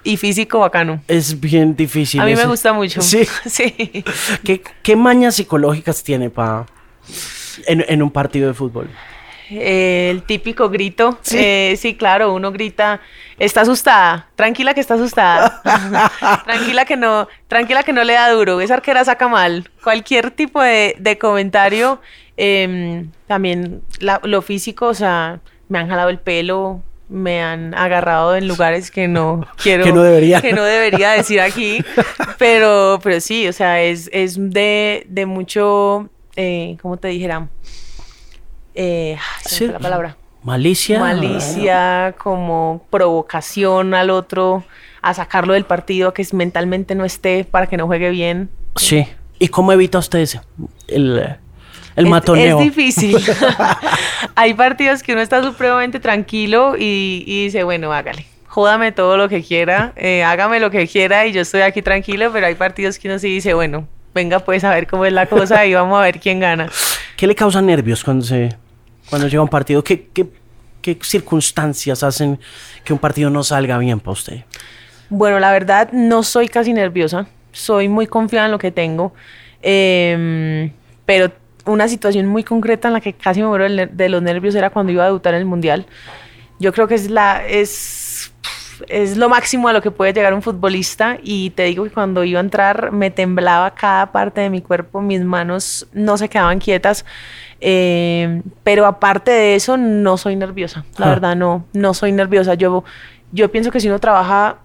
y físico bacano. Es bien difícil. A mí me gusta mucho. Sí. sí. ¿Qué, ¿Qué, mañas psicológicas tiene para en, en, un partido de fútbol? Eh, el típico grito. ¿Sí? sí, claro, uno grita, está asustada, tranquila que está asustada, tranquila que no, tranquila que no le da duro, esa arquera saca mal. Cualquier tipo de, comentario, em, también lo físico, o sea, me han jalado el pelo, me han agarrado en lugares que no quiero que no debería que no debería decir aquí pero pero sí o sea es, es de, de mucho eh, cómo te dijera eh, sí, la palabra malicia malicia como provocación al otro a sacarlo del partido a que mentalmente no esté para que no juegue bien sí y cómo evita usted ese el el matoneo. Es, difícil. Hay partidos que uno está supremamente tranquilo y, dice, bueno, hágale. Jódame todo lo que quiera, eh, hágame lo que quiera y yo estoy aquí tranquilo, pero hay partidos que uno sí dice, bueno, venga pues a ver cómo es la cosa y vamos a ver quién gana. ¿Qué le causa nervios cuando se cuando llega un partido? ¿Qué, qué, qué circunstancias hacen que un partido no salga bien para usted? Bueno, la verdad no soy casi nerviosa, soy muy confiada en lo que tengo, eh, pero una situación muy concreta en la que casi me muero de los nervios era cuando iba a debutar en el Mundial. Yo creo que es, la, es, es lo máximo a lo que puede llegar un futbolista y te digo que cuando iba a entrar me temblaba cada parte de mi cuerpo, mis manos no se quedaban quietas. Eh, pero aparte de eso, no soy nerviosa. La ah. verdad, no, no soy nerviosa. Yo, yo pienso que si uno trabaja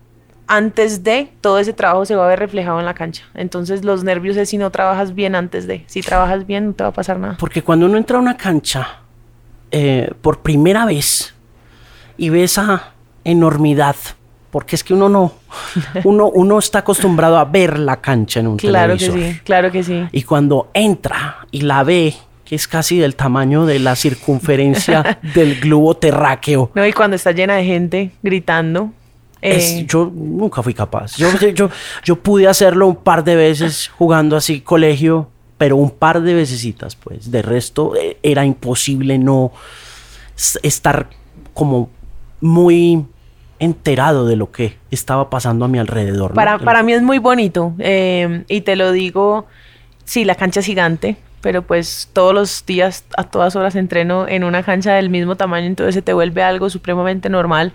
antes de, todo ese trabajo se va a ver reflejado en la cancha. Entonces los nervios es si no trabajas bien antes de. Si trabajas bien no te va a pasar nada. Porque cuando uno entra a una cancha eh, por primera vez y ve esa enormidad, porque es que uno no, uno, uno está acostumbrado a ver la cancha en un claro televisor. Claro que sí, claro que sí. Y cuando entra y la ve, que es casi del tamaño de la circunferencia del globo terráqueo. No, y cuando está llena de gente gritando. Eh, yo nunca fui capaz. Yo, yo, yo pude hacerlo un par de veces jugando así colegio, pero un par de vecesitas, pues. De resto, eh, era imposible no estar como muy enterado de lo que estaba pasando a mi alrededor. Para, para mí es muy bonito. Eh, y te lo digo, sí, la cancha es gigante, pero pues todos los días, a todas horas entreno en una cancha del mismo tamaño, entonces se te vuelve algo supremamente normal.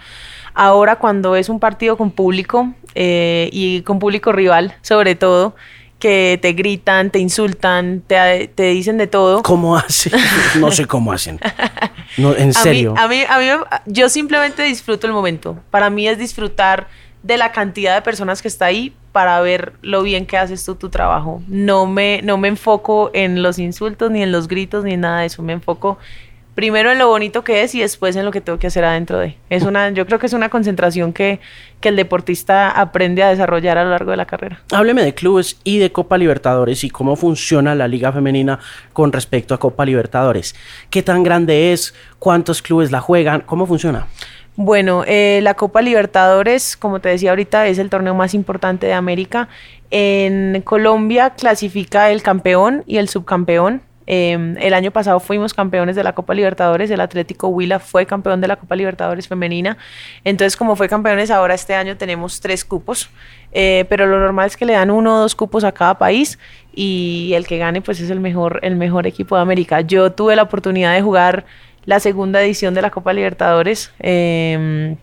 Ahora cuando es un partido con público eh, y con público rival, sobre todo, que te gritan, te insultan, te, te dicen de todo. ¿Cómo hacen? No sé cómo hacen. No, en serio. A mí, a mí, yo simplemente disfruto el momento. Para mí es disfrutar de la cantidad de personas que está ahí para ver lo bien que haces tú tu trabajo. No me, no me enfoco en los insultos, ni en los gritos, ni nada de eso. Me enfoco primero en lo bonito que es y después en lo que tengo que hacer adentro de. Es una, yo creo que es una concentración que, que el deportista aprende a desarrollar a lo largo de la carrera. Hábleme de clubes y de Copa Libertadores y cómo funciona la Liga Femenina con respecto a Copa Libertadores. ¿Qué tan grande es? ¿Cuántos clubes la juegan? ¿Cómo funciona? Bueno, eh, la Copa Libertadores, como te decía ahorita, es el torneo más importante de América. En Colombia clasifica el campeón y el subcampeón. Em, el año pasado fuimos campeones de la Copa Libertadores, el Atlético Huila fue campeón de la Copa Libertadores femenina. Entonces, como fue campeones, ahora este año tenemos tres cupos, eh, pero lo normal es que le dan uno o dos cupos a cada país y el que gane pues es el mejor, el mejor equipo de América. Yo tuve la oportunidad de jugar la segunda edición de la Copa Libertadores. Em,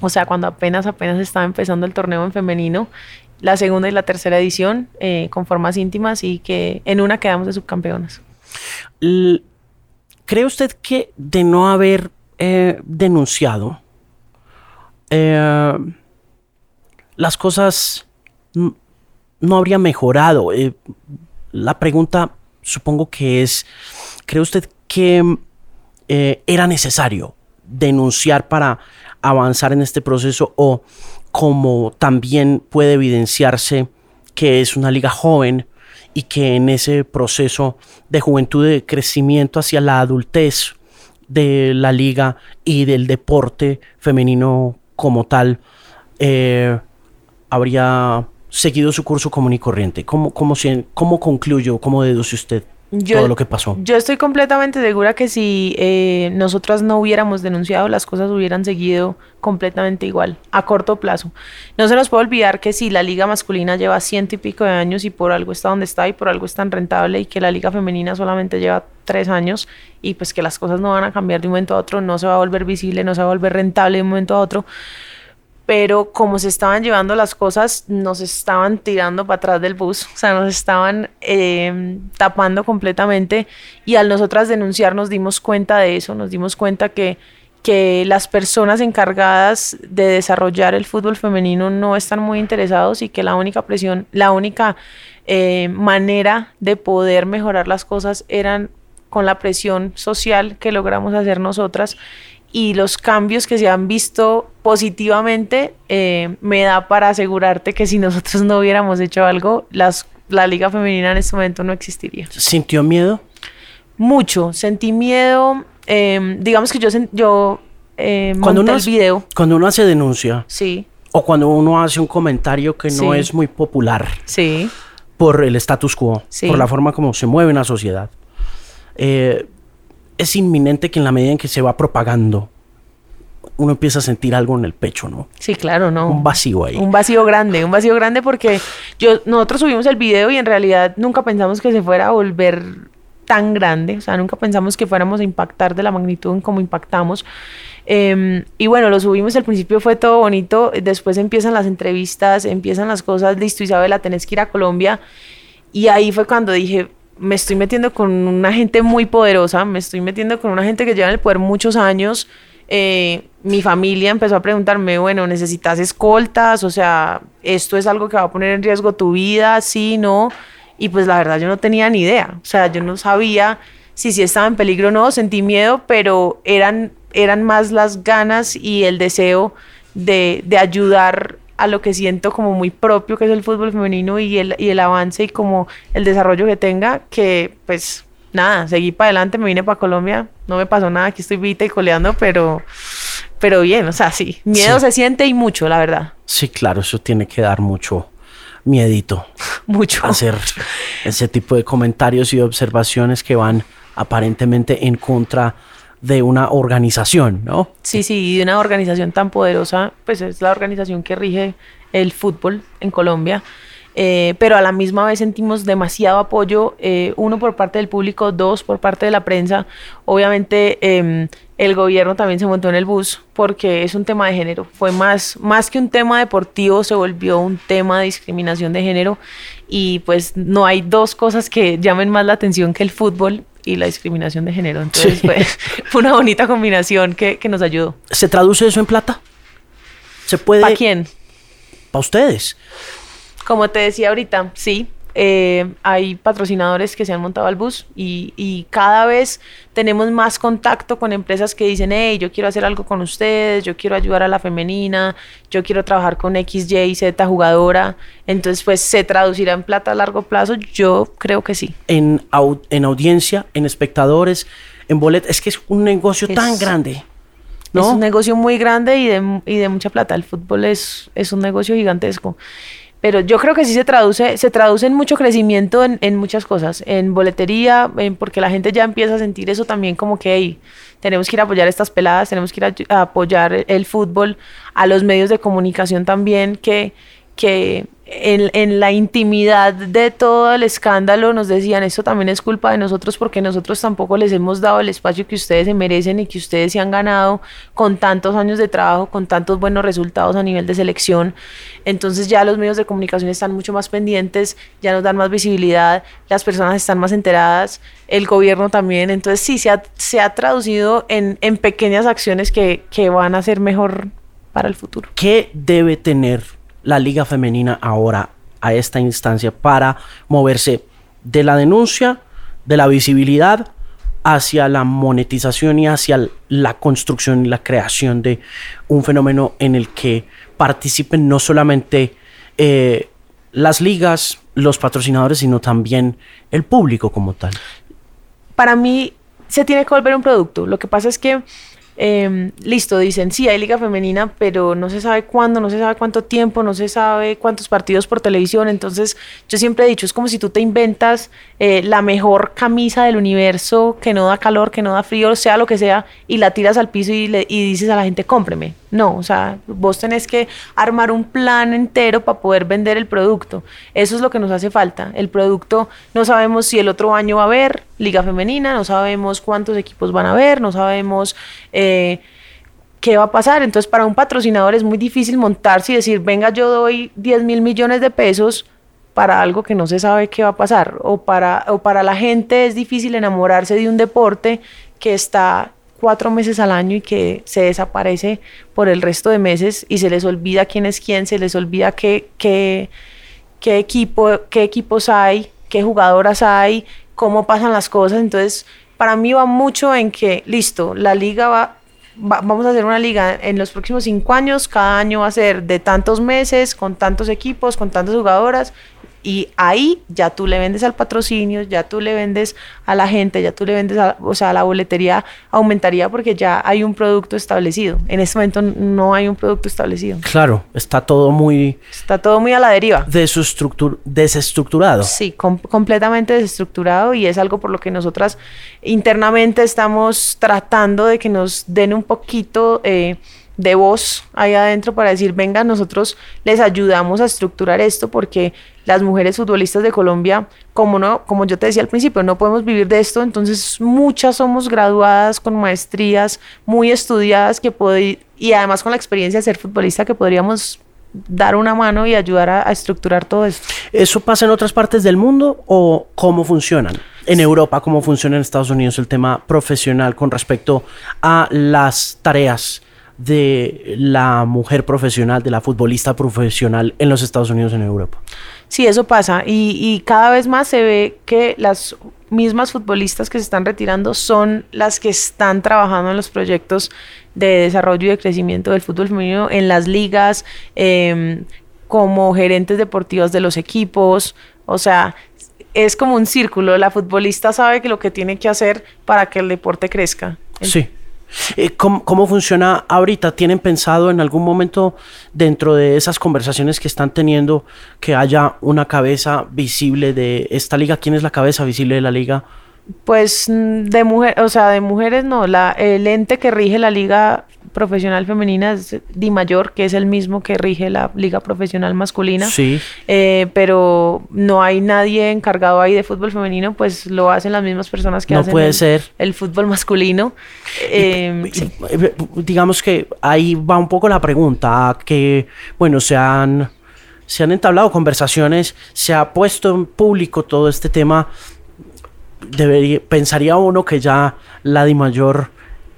o sea, cuando apenas, apenas estaba empezando el torneo en femenino la segunda y la tercera edición eh, con formas íntimas y que en una quedamos de subcampeonas. ¿Cree usted que de no haber eh, denunciado, eh, las cosas no habría mejorado? la pregunta supongo que es, ¿cree usted que era necesario denunciar para avanzar en este proceso o como también puede evidenciarse que es una liga joven y que en ese proceso de juventud, de crecimiento hacia la adultez de la liga y del deporte femenino como tal, eh, habría seguido su curso común y corriente. ¿Cómo, cómo, cómo concluyo, cómo deduce usted todo lo que pasó. Yo estoy completamente segura que si eh, nosotras no hubiéramos denunciado, las cosas hubieran seguido completamente igual, a corto plazo. No se nos puede olvidar que si la liga masculina lleva ciento y pico de años y por algo está donde está y por algo es tan rentable y que la liga femenina solamente lleva tres años y pues que las cosas no van a cambiar de un momento a otro, no se va a volver visible, no se va a volver rentable de un momento a otro, pero como se estaban llevando las cosas, nos estaban tirando para atrás del bus, o sea, nos estaban eh, tapando completamente y al nosotras denunciar nos dimos cuenta de eso, nos dimos cuenta que, que las personas encargadas de desarrollar el fútbol femenino no están muy interesados y que la única presión, la única eh, manera de poder mejorar las cosas eran con la presión social que logramos hacer nosotras y los cambios que se han visto positivamente eh, me da para asegurarte que si nosotros no hubiéramos hecho algo, las, la liga femenina en este momento no existiría. ¿Sintió miedo? Mucho, sentí miedo. Em, digamos que yo, yo eh, cuando uno el video. Cuando uno hace denuncia. Sí. O cuando uno hace un comentario que no es muy popular. Sí. Por el status quo. Por la forma como se mueve una sociedad. Eh, es inminente que en la medida en que se va propagando, uno empieza a sentir algo en el pecho, ¿no? Sí, claro, ¿no? Un vacío ahí. Un vacío grande, un vacío grande porque yo, nosotros subimos el video y en realidad nunca pensamos que se fuera a volver tan grande, o sea, nunca pensamos que fuéramos a impactar de la magnitud en como impactamos. Em, y bueno, lo subimos, al principio fue todo bonito, después empiezan las entrevistas, empiezan las cosas, listo Isabela, tenés que ir a Colombia. Y ahí fue cuando dije, me estoy metiendo con una gente muy poderosa, me estoy metiendo con una gente que lleva en el poder muchos años. Eh, mi familia empezó a preguntarme, bueno, ¿necesitas escoltas? O sea, ¿esto es algo que va a poner en riesgo tu vida? Sí, no. Y pues la verdad yo no tenía ni idea. O sea, yo no sabía si sí estaba en peligro o no, sentí miedo, pero eran, eran más las ganas y el deseo de, de ayudar a lo que siento como muy propio que es el fútbol femenino y el, y el avance y como el desarrollo que tenga, que pues nada, seguí para adelante, me vine para Colombia, no me pasó nada, aquí estoy vita y coleando, pero, pero bien, o sea, sí, miedo se siente y mucho, la verdad. Sí, claro, eso tiene que dar mucho miedito. mucho. Hacer ese tipo de comentarios y observaciones que van aparentemente en contra de una organización, ¿no? Sí, sí, de una organización tan poderosa, pues es la organización que rige el fútbol en Colombia. Eh, pero a la misma vez sentimos demasiado apoyo, eh, uno por parte del público, dos por parte de la prensa. Obviamente em, el gobierno también se montó en el bus porque es un tema de género. Fue más, más que un tema deportivo, se volvió un tema de discriminación de género y pues no hay dos cosas que llamen más la atención que el fútbol y la discriminación de género. Entonces fue, una bonita combinación que, que, nos ayudó. ¿Se traduce eso en plata? ¿Se puede? ¿Para quién? Para ustedes. Como te decía ahorita, sí, eh, hay patrocinadores que se han montado al bus y, y, cada vez tenemos más contacto con empresas que dicen, hey, yo quiero hacer algo con ustedes, yo quiero ayudar a la femenina, yo quiero trabajar con X, Y, Z jugadora. Entonces, pues, ¿se traducirá en plata a largo plazo? Yo creo que sí. En, en audiencia, en espectadores, en boletas, es que es un negocio tan grande. ¿no? Es un negocio muy grande y de, y de mucha plata. El fútbol es, es un negocio gigantesco. Pero yo creo que sí se traduce, se traduce en mucho crecimiento en, muchas cosas, en boletería, porque la gente ya empieza a sentir eso también como que tenemos que ir a apoyar estas peladas, tenemos que ir a, apoyar el fútbol, a los medios de comunicación también que, que en, en, la intimidad de todo el escándalo nos decían, esto también es culpa de nosotros porque nosotros tampoco les hemos dado el espacio que ustedes se merecen y que ustedes se han ganado con tantos años de trabajo, con tantos buenos resultados a nivel de selección. Entonces ya los medios de comunicación están mucho más pendientes, ya nos dan más visibilidad, las personas están más enteradas, el gobierno también. Entonces sí, se ha, se ha traducido en, en pequeñas acciones que, que van a ser mejor para el futuro. ¿Qué debe tener la liga femenina ahora a esta instancia para moverse de la denuncia, de la visibilidad, hacia la monetización y hacia la construcción y la creación de un fenómeno en el que participen no solamente eh, las ligas, los patrocinadores, sino también el público como tal. Para mí se tiene que volver un producto. Lo que pasa es que em, listo, dicen, sí, hay liga femenina, pero no se sabe cuándo, no se sabe cuánto tiempo, no se sabe cuántos partidos por televisión. Entonces, yo siempre he dicho, es como si tú te inventas eh, la mejor camisa del universo que no da calor, que no da frío, sea lo que sea, y la tiras al piso y, le, y dices a la gente, cómpreme. No, o sea, vos tenés que armar un plan entero para poder vender el producto. Eso es lo que nos hace falta. El producto, no sabemos si el otro año va a haber liga femenina, no sabemos cuántos equipos van a haber, no sabemos eh, qué va a pasar. Entonces, para un patrocinador es muy difícil montarse y decir, venga, yo doy 10 mil millones de pesos para algo que no se sabe qué va a pasar. O para, o para la gente es difícil enamorarse de un deporte que está cuatro meses al año y que se desaparece por el resto de meses y se les olvida quién es quién, se les olvida qué, qué, qué, equipo, qué equipos hay, qué jugadoras hay, cómo pasan las cosas. Entonces, para mí va mucho en que, listo, la liga va, vamos a hacer una liga en los próximos cinco años, cada año va a ser de tantos meses, con tantos equipos, con tantas jugadoras, y ahí ya tú le vendes al patrocinio, ya tú le vendes a la gente, ya tú le vendes, a, o sea, la boletería aumentaría porque ya hay un producto establecido. En este momento no hay un producto establecido. Claro, está todo muy... Está todo muy a la deriva. desestructurado. Sí, completamente desestructurado y es algo por lo que nosotras internamente estamos tratando de que nos den un poquito... Eh, de voz ahí adentro para decir, venga, nosotros les ayudamos a estructurar esto porque las mujeres futbolistas de Colombia, como no, como yo te decía al principio, no podemos vivir de esto, entonces muchas somos graduadas con maestrías, muy estudiadas que y además con la experiencia de ser futbolista que podríamos dar una mano y ayudar a, a estructurar todo esto. ¿Eso pasa en otras partes del mundo o cómo funcionan? En Europa, ¿cómo funciona en Estados Unidos el tema profesional con respecto a las tareas de la mujer profesional, de la futbolista profesional en los Estados Unidos, en Europa. Sí, eso pasa. Y, cada vez más se ve que las mismas futbolistas que se están retirando son las que están trabajando en los proyectos de desarrollo y de crecimiento del fútbol femenino en las ligas, em, como gerentes deportivos de los equipos. O sea, es como un círculo. La futbolista sabe que lo que tiene que hacer para que el deporte crezca. Sí. Eh, ¿Cómo, funciona ahorita? ¿Tienen pensado en algún momento dentro de esas conversaciones que están teniendo que haya una cabeza visible de esta liga? ¿Quién es la cabeza visible de la liga? Pues mm, de mujer, o sea, de mujeres no, la, el ente que rige la liga profesional femenina es Di Mayor, que es el mismo que rige la liga profesional masculina. Sí. Eh, pero no hay nadie encargado ahí de fútbol femenino, pues lo hacen las mismas personas que no hacen puede ser. el fútbol masculino. Eh, eh, digamos que ahí va un poco la pregunta, que bueno, se han, se han entablado conversaciones, se ha puesto en público todo este tema. Debería, pensaría uno que ya la Di Mayor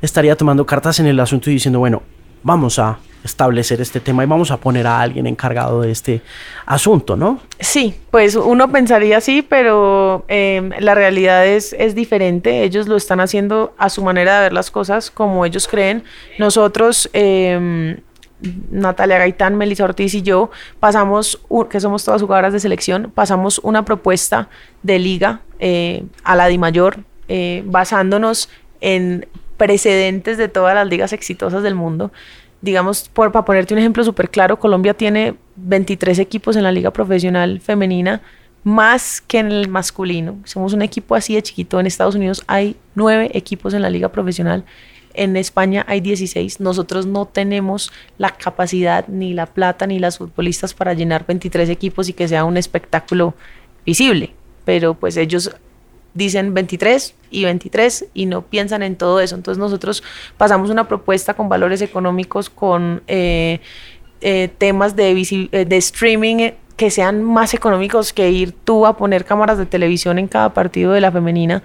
estaría tomando cartas en el asunto y diciendo, bueno, vamos a establecer este tema y vamos a poner a alguien encargado de este asunto, ¿no? Sí, pues uno pensaría así, pero em, la realidad es, es diferente. Ellos lo están haciendo a su manera de ver las cosas, como ellos creen. Nosotros, em, Natalia Gaitán, Melissa Ortiz y yo, pasamos, que somos todas jugadoras de selección, pasamos una propuesta de liga eh, a la DIMAYOR, eh, basándonos en precedentes de todas las ligas exitosas del mundo. Digamos, por, para ponerte un ejemplo súper claro, Colombia tiene 23 equipos en la liga profesional femenina, más que en el masculino. Somos un equipo así de chiquito. En Estados Unidos hay 9 equipos en la liga profesional. En España hay 16. Nosotros no tenemos la capacidad, ni la plata, ni las futbolistas para llenar 23 equipos y que sea un espectáculo visible. Pero pues ellos dicen 23 y 23 y no piensan en todo eso. Entonces nosotros pasamos una propuesta con valores económicos, con eh, eh, temas de, eh, de streaming que sean más económicos que ir tú a poner cámaras de televisión en cada partido de la femenina.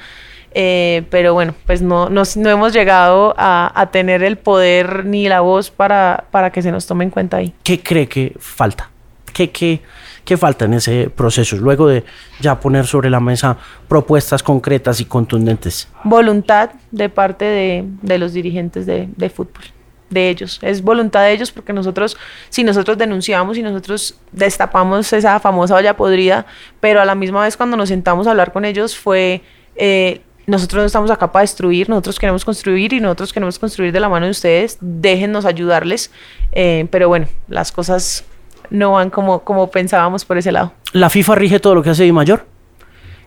pero bueno, pues no, no, hemos llegado a, a, tener el poder ni la voz para, para que se nos tome en cuenta ahí. ¿Qué cree que falta? ¿Qué, qué, ¿Qué falta en ese proceso? Luego de ya poner sobre la mesa propuestas concretas y contundentes. Voluntad de parte de, los dirigentes de, fútbol de ellos. Es voluntad de ellos porque nosotros, si nosotros denunciamos y nosotros destapamos esa famosa olla podrida, pero a la misma vez cuando nos sentamos a hablar con ellos fue, eh, nosotros no estamos acá para destruir, nosotros queremos construir y nosotros queremos construir de la mano de ustedes, déjennos ayudarles, eh, pero bueno, las cosas no van como, como pensábamos por ese lado. ¿La FIFA rige todo lo que hace Di Mayor?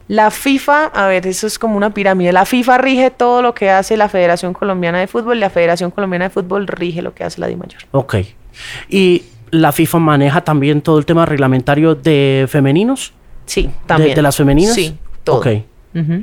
La FIFA, a ver, eso es como una pirámide. La FIFA rige todo lo que hace la Federación Colombiana de Fútbol, la Federación Colombiana de Fútbol rige lo que hace la Di Mayor. Ok. ¿Y la FIFA maneja también todo el tema reglamentario de femeninos? Sí, también. ¿De, las femeninas? Sí, todo. Ok.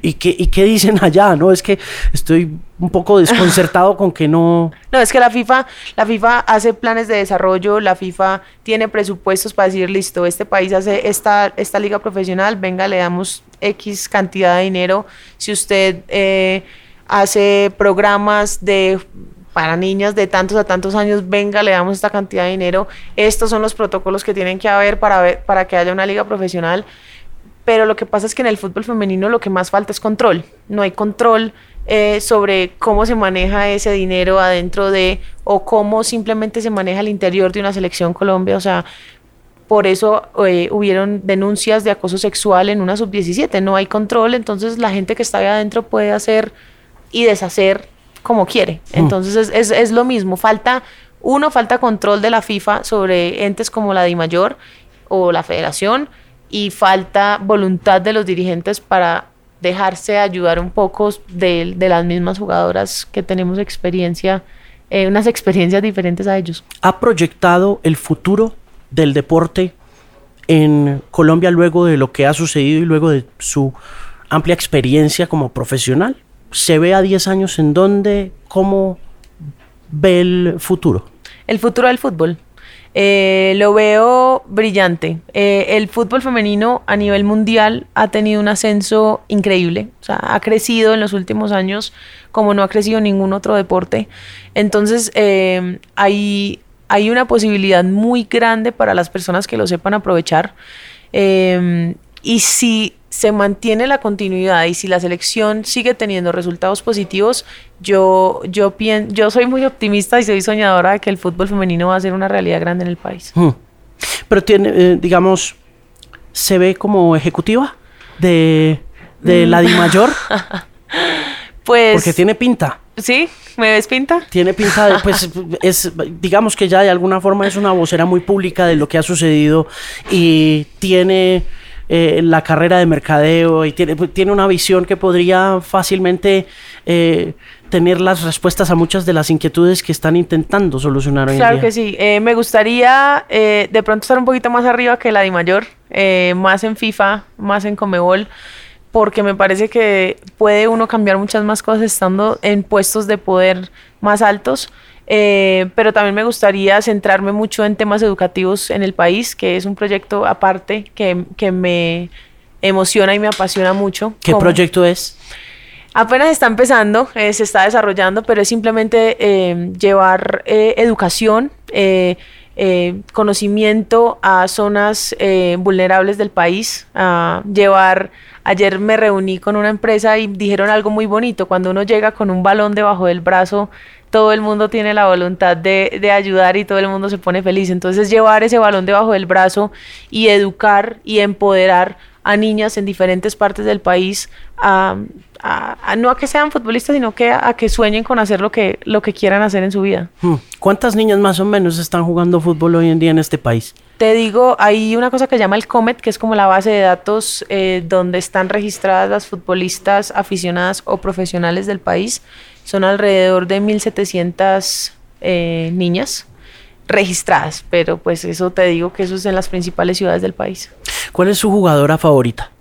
¿Y, qué, ¿Y qué dicen allá? No, es que estoy un poco desconcertado con que no... No, es que la FIFA, la FIFA hace planes de desarrollo, la FIFA tiene presupuestos para decir, listo, este país hace esta, esta liga profesional, venga, le damos X cantidad de dinero. Si usted eh, hace programas de para niñas de tantos a tantos años, venga, le damos esta cantidad de dinero. Estos son los protocolos que tienen que haber para, ver, para que haya una liga profesional pero lo que pasa es que en el fútbol femenino lo que más falta es control. No hay control eh, sobre cómo se maneja ese dinero adentro de, o cómo simplemente se maneja al interior de una selección Colombia. O sea, por eso eh, hubieron denuncias de acoso sexual en una sub-17. No hay control, entonces la gente que está ahí adentro puede hacer y deshacer como quiere. Mm. Entonces es, es, es lo mismo. Falta, uno, falta control de la FIFA sobre entes como la DIMAYOR o la federación y falta voluntad de los dirigentes para dejarse ayudar un poco de, las mismas jugadoras que tenemos experiencia, eh, unas experiencias diferentes a ellos. ¿Ha proyectado el futuro del deporte en Colombia luego de lo que ha sucedido y luego de su amplia experiencia como profesional? ¿Se ve a 10 años en dónde? ¿Cómo ve el futuro? El futuro del fútbol. Eh, lo veo brillante. Eh, el fútbol femenino a nivel mundial ha tenido un ascenso increíble. O sea, ha crecido en los últimos años como no ha crecido ningún otro deporte. Entonces, eh, hay, hay una posibilidad muy grande para las personas que lo sepan aprovechar. y si se mantiene la continuidad y si la selección sigue teniendo resultados positivos, yo, yo, yo soy muy optimista y soy soñadora de que el fútbol femenino va a ser una realidad grande en el país. Hmm. Pero tiene, eh, digamos, ¿se ve como ejecutiva de, de la Di Mayor? pues... Porque tiene pinta. ¿Sí? ¿Me ves pinta? Tiene pinta de, pues, es, digamos que ya de alguna forma es una vocera muy pública de lo que ha sucedido y tiene eh, la carrera de mercadeo y tiene, pues, tiene una visión que podría fácilmente eh, tener las respuestas a muchas de las inquietudes que están intentando solucionar hoy claro en día. que sí. Eh, me gustaría de pronto estar un poquito más arriba que la de mayor, más en FIFA, más en Comebol porque me parece que puede uno cambiar muchas más cosas estando en puestos de poder más altos. Eh, pero también me gustaría centrarme mucho en temas educativos en el país, que es un proyecto aparte que, que me emociona y me apasiona mucho. ¿Qué proyecto es? Apenas está empezando, eh, se está desarrollando, pero es simplemente eh, llevar educación, conocimiento a zonas vulnerables del país, a llevar Ayer me reuní con una empresa y dijeron algo muy bonito. Cuando uno llega con un balón debajo del brazo, todo el mundo tiene la voluntad de, de, ayudar y todo el mundo se pone feliz. Entonces llevar ese balón debajo del brazo y educar y empoderar a niñas en diferentes partes del país a, no a que sean futbolistas, sino que a, que sueñen con hacer lo que, lo que quieran hacer en su vida. Hmm. ¿Cuántas niñas más o menos están jugando fútbol hoy en día en este país? Te digo, hay una cosa que se llama el COMET, que es como la base de datos eh, donde están registradas las futbolistas aficionadas o profesionales del país son alrededor de 1.700 eh, niñas registradas, pero pues eso te digo que eso es en las principales ciudades del país. ¿Cuál es su jugadora favorita?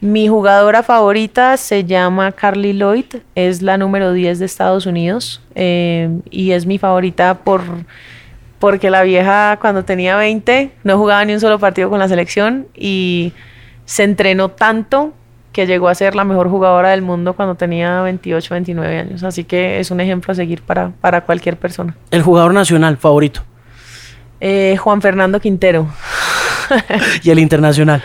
Mi jugadora favorita se llama Carly Lloyd, es la número 10 de Estados Unidos eh, y es mi favorita por porque la vieja cuando tenía 20 no jugaba ni un solo partido con la selección y se entrenó tanto que llegó a ser la mejor jugadora del mundo cuando tenía 28, 29 años. Así que es un ejemplo a seguir para, para cualquier persona. ¿El jugador nacional favorito? Eh, Juan Fernando Quintero. ¿Y el internacional?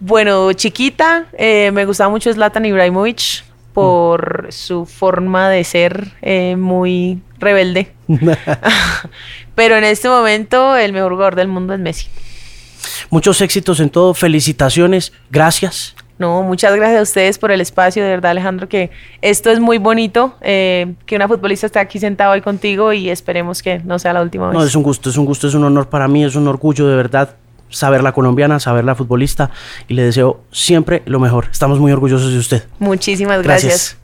Bueno, chiquita, eh, me gustaba mucho Zlatan Ibrahimovic por mm. su forma de ser eh, muy rebelde. Pero en este momento el mejor jugador del mundo es Messi. Muchos éxitos en todo, felicitaciones, gracias No, muchas gracias a ustedes por el espacio, de verdad Alejandro, que esto es muy bonito, eh, que una futbolista esté aquí sentado hoy contigo y esperemos que no sea la última vez. No, es un gusto, es un gusto, es un honor para mí, es un orgullo de verdad saber la colombiana, saber la futbolista y le deseo siempre lo mejor. Estamos muy orgullosos de usted. Muchísimas gracias.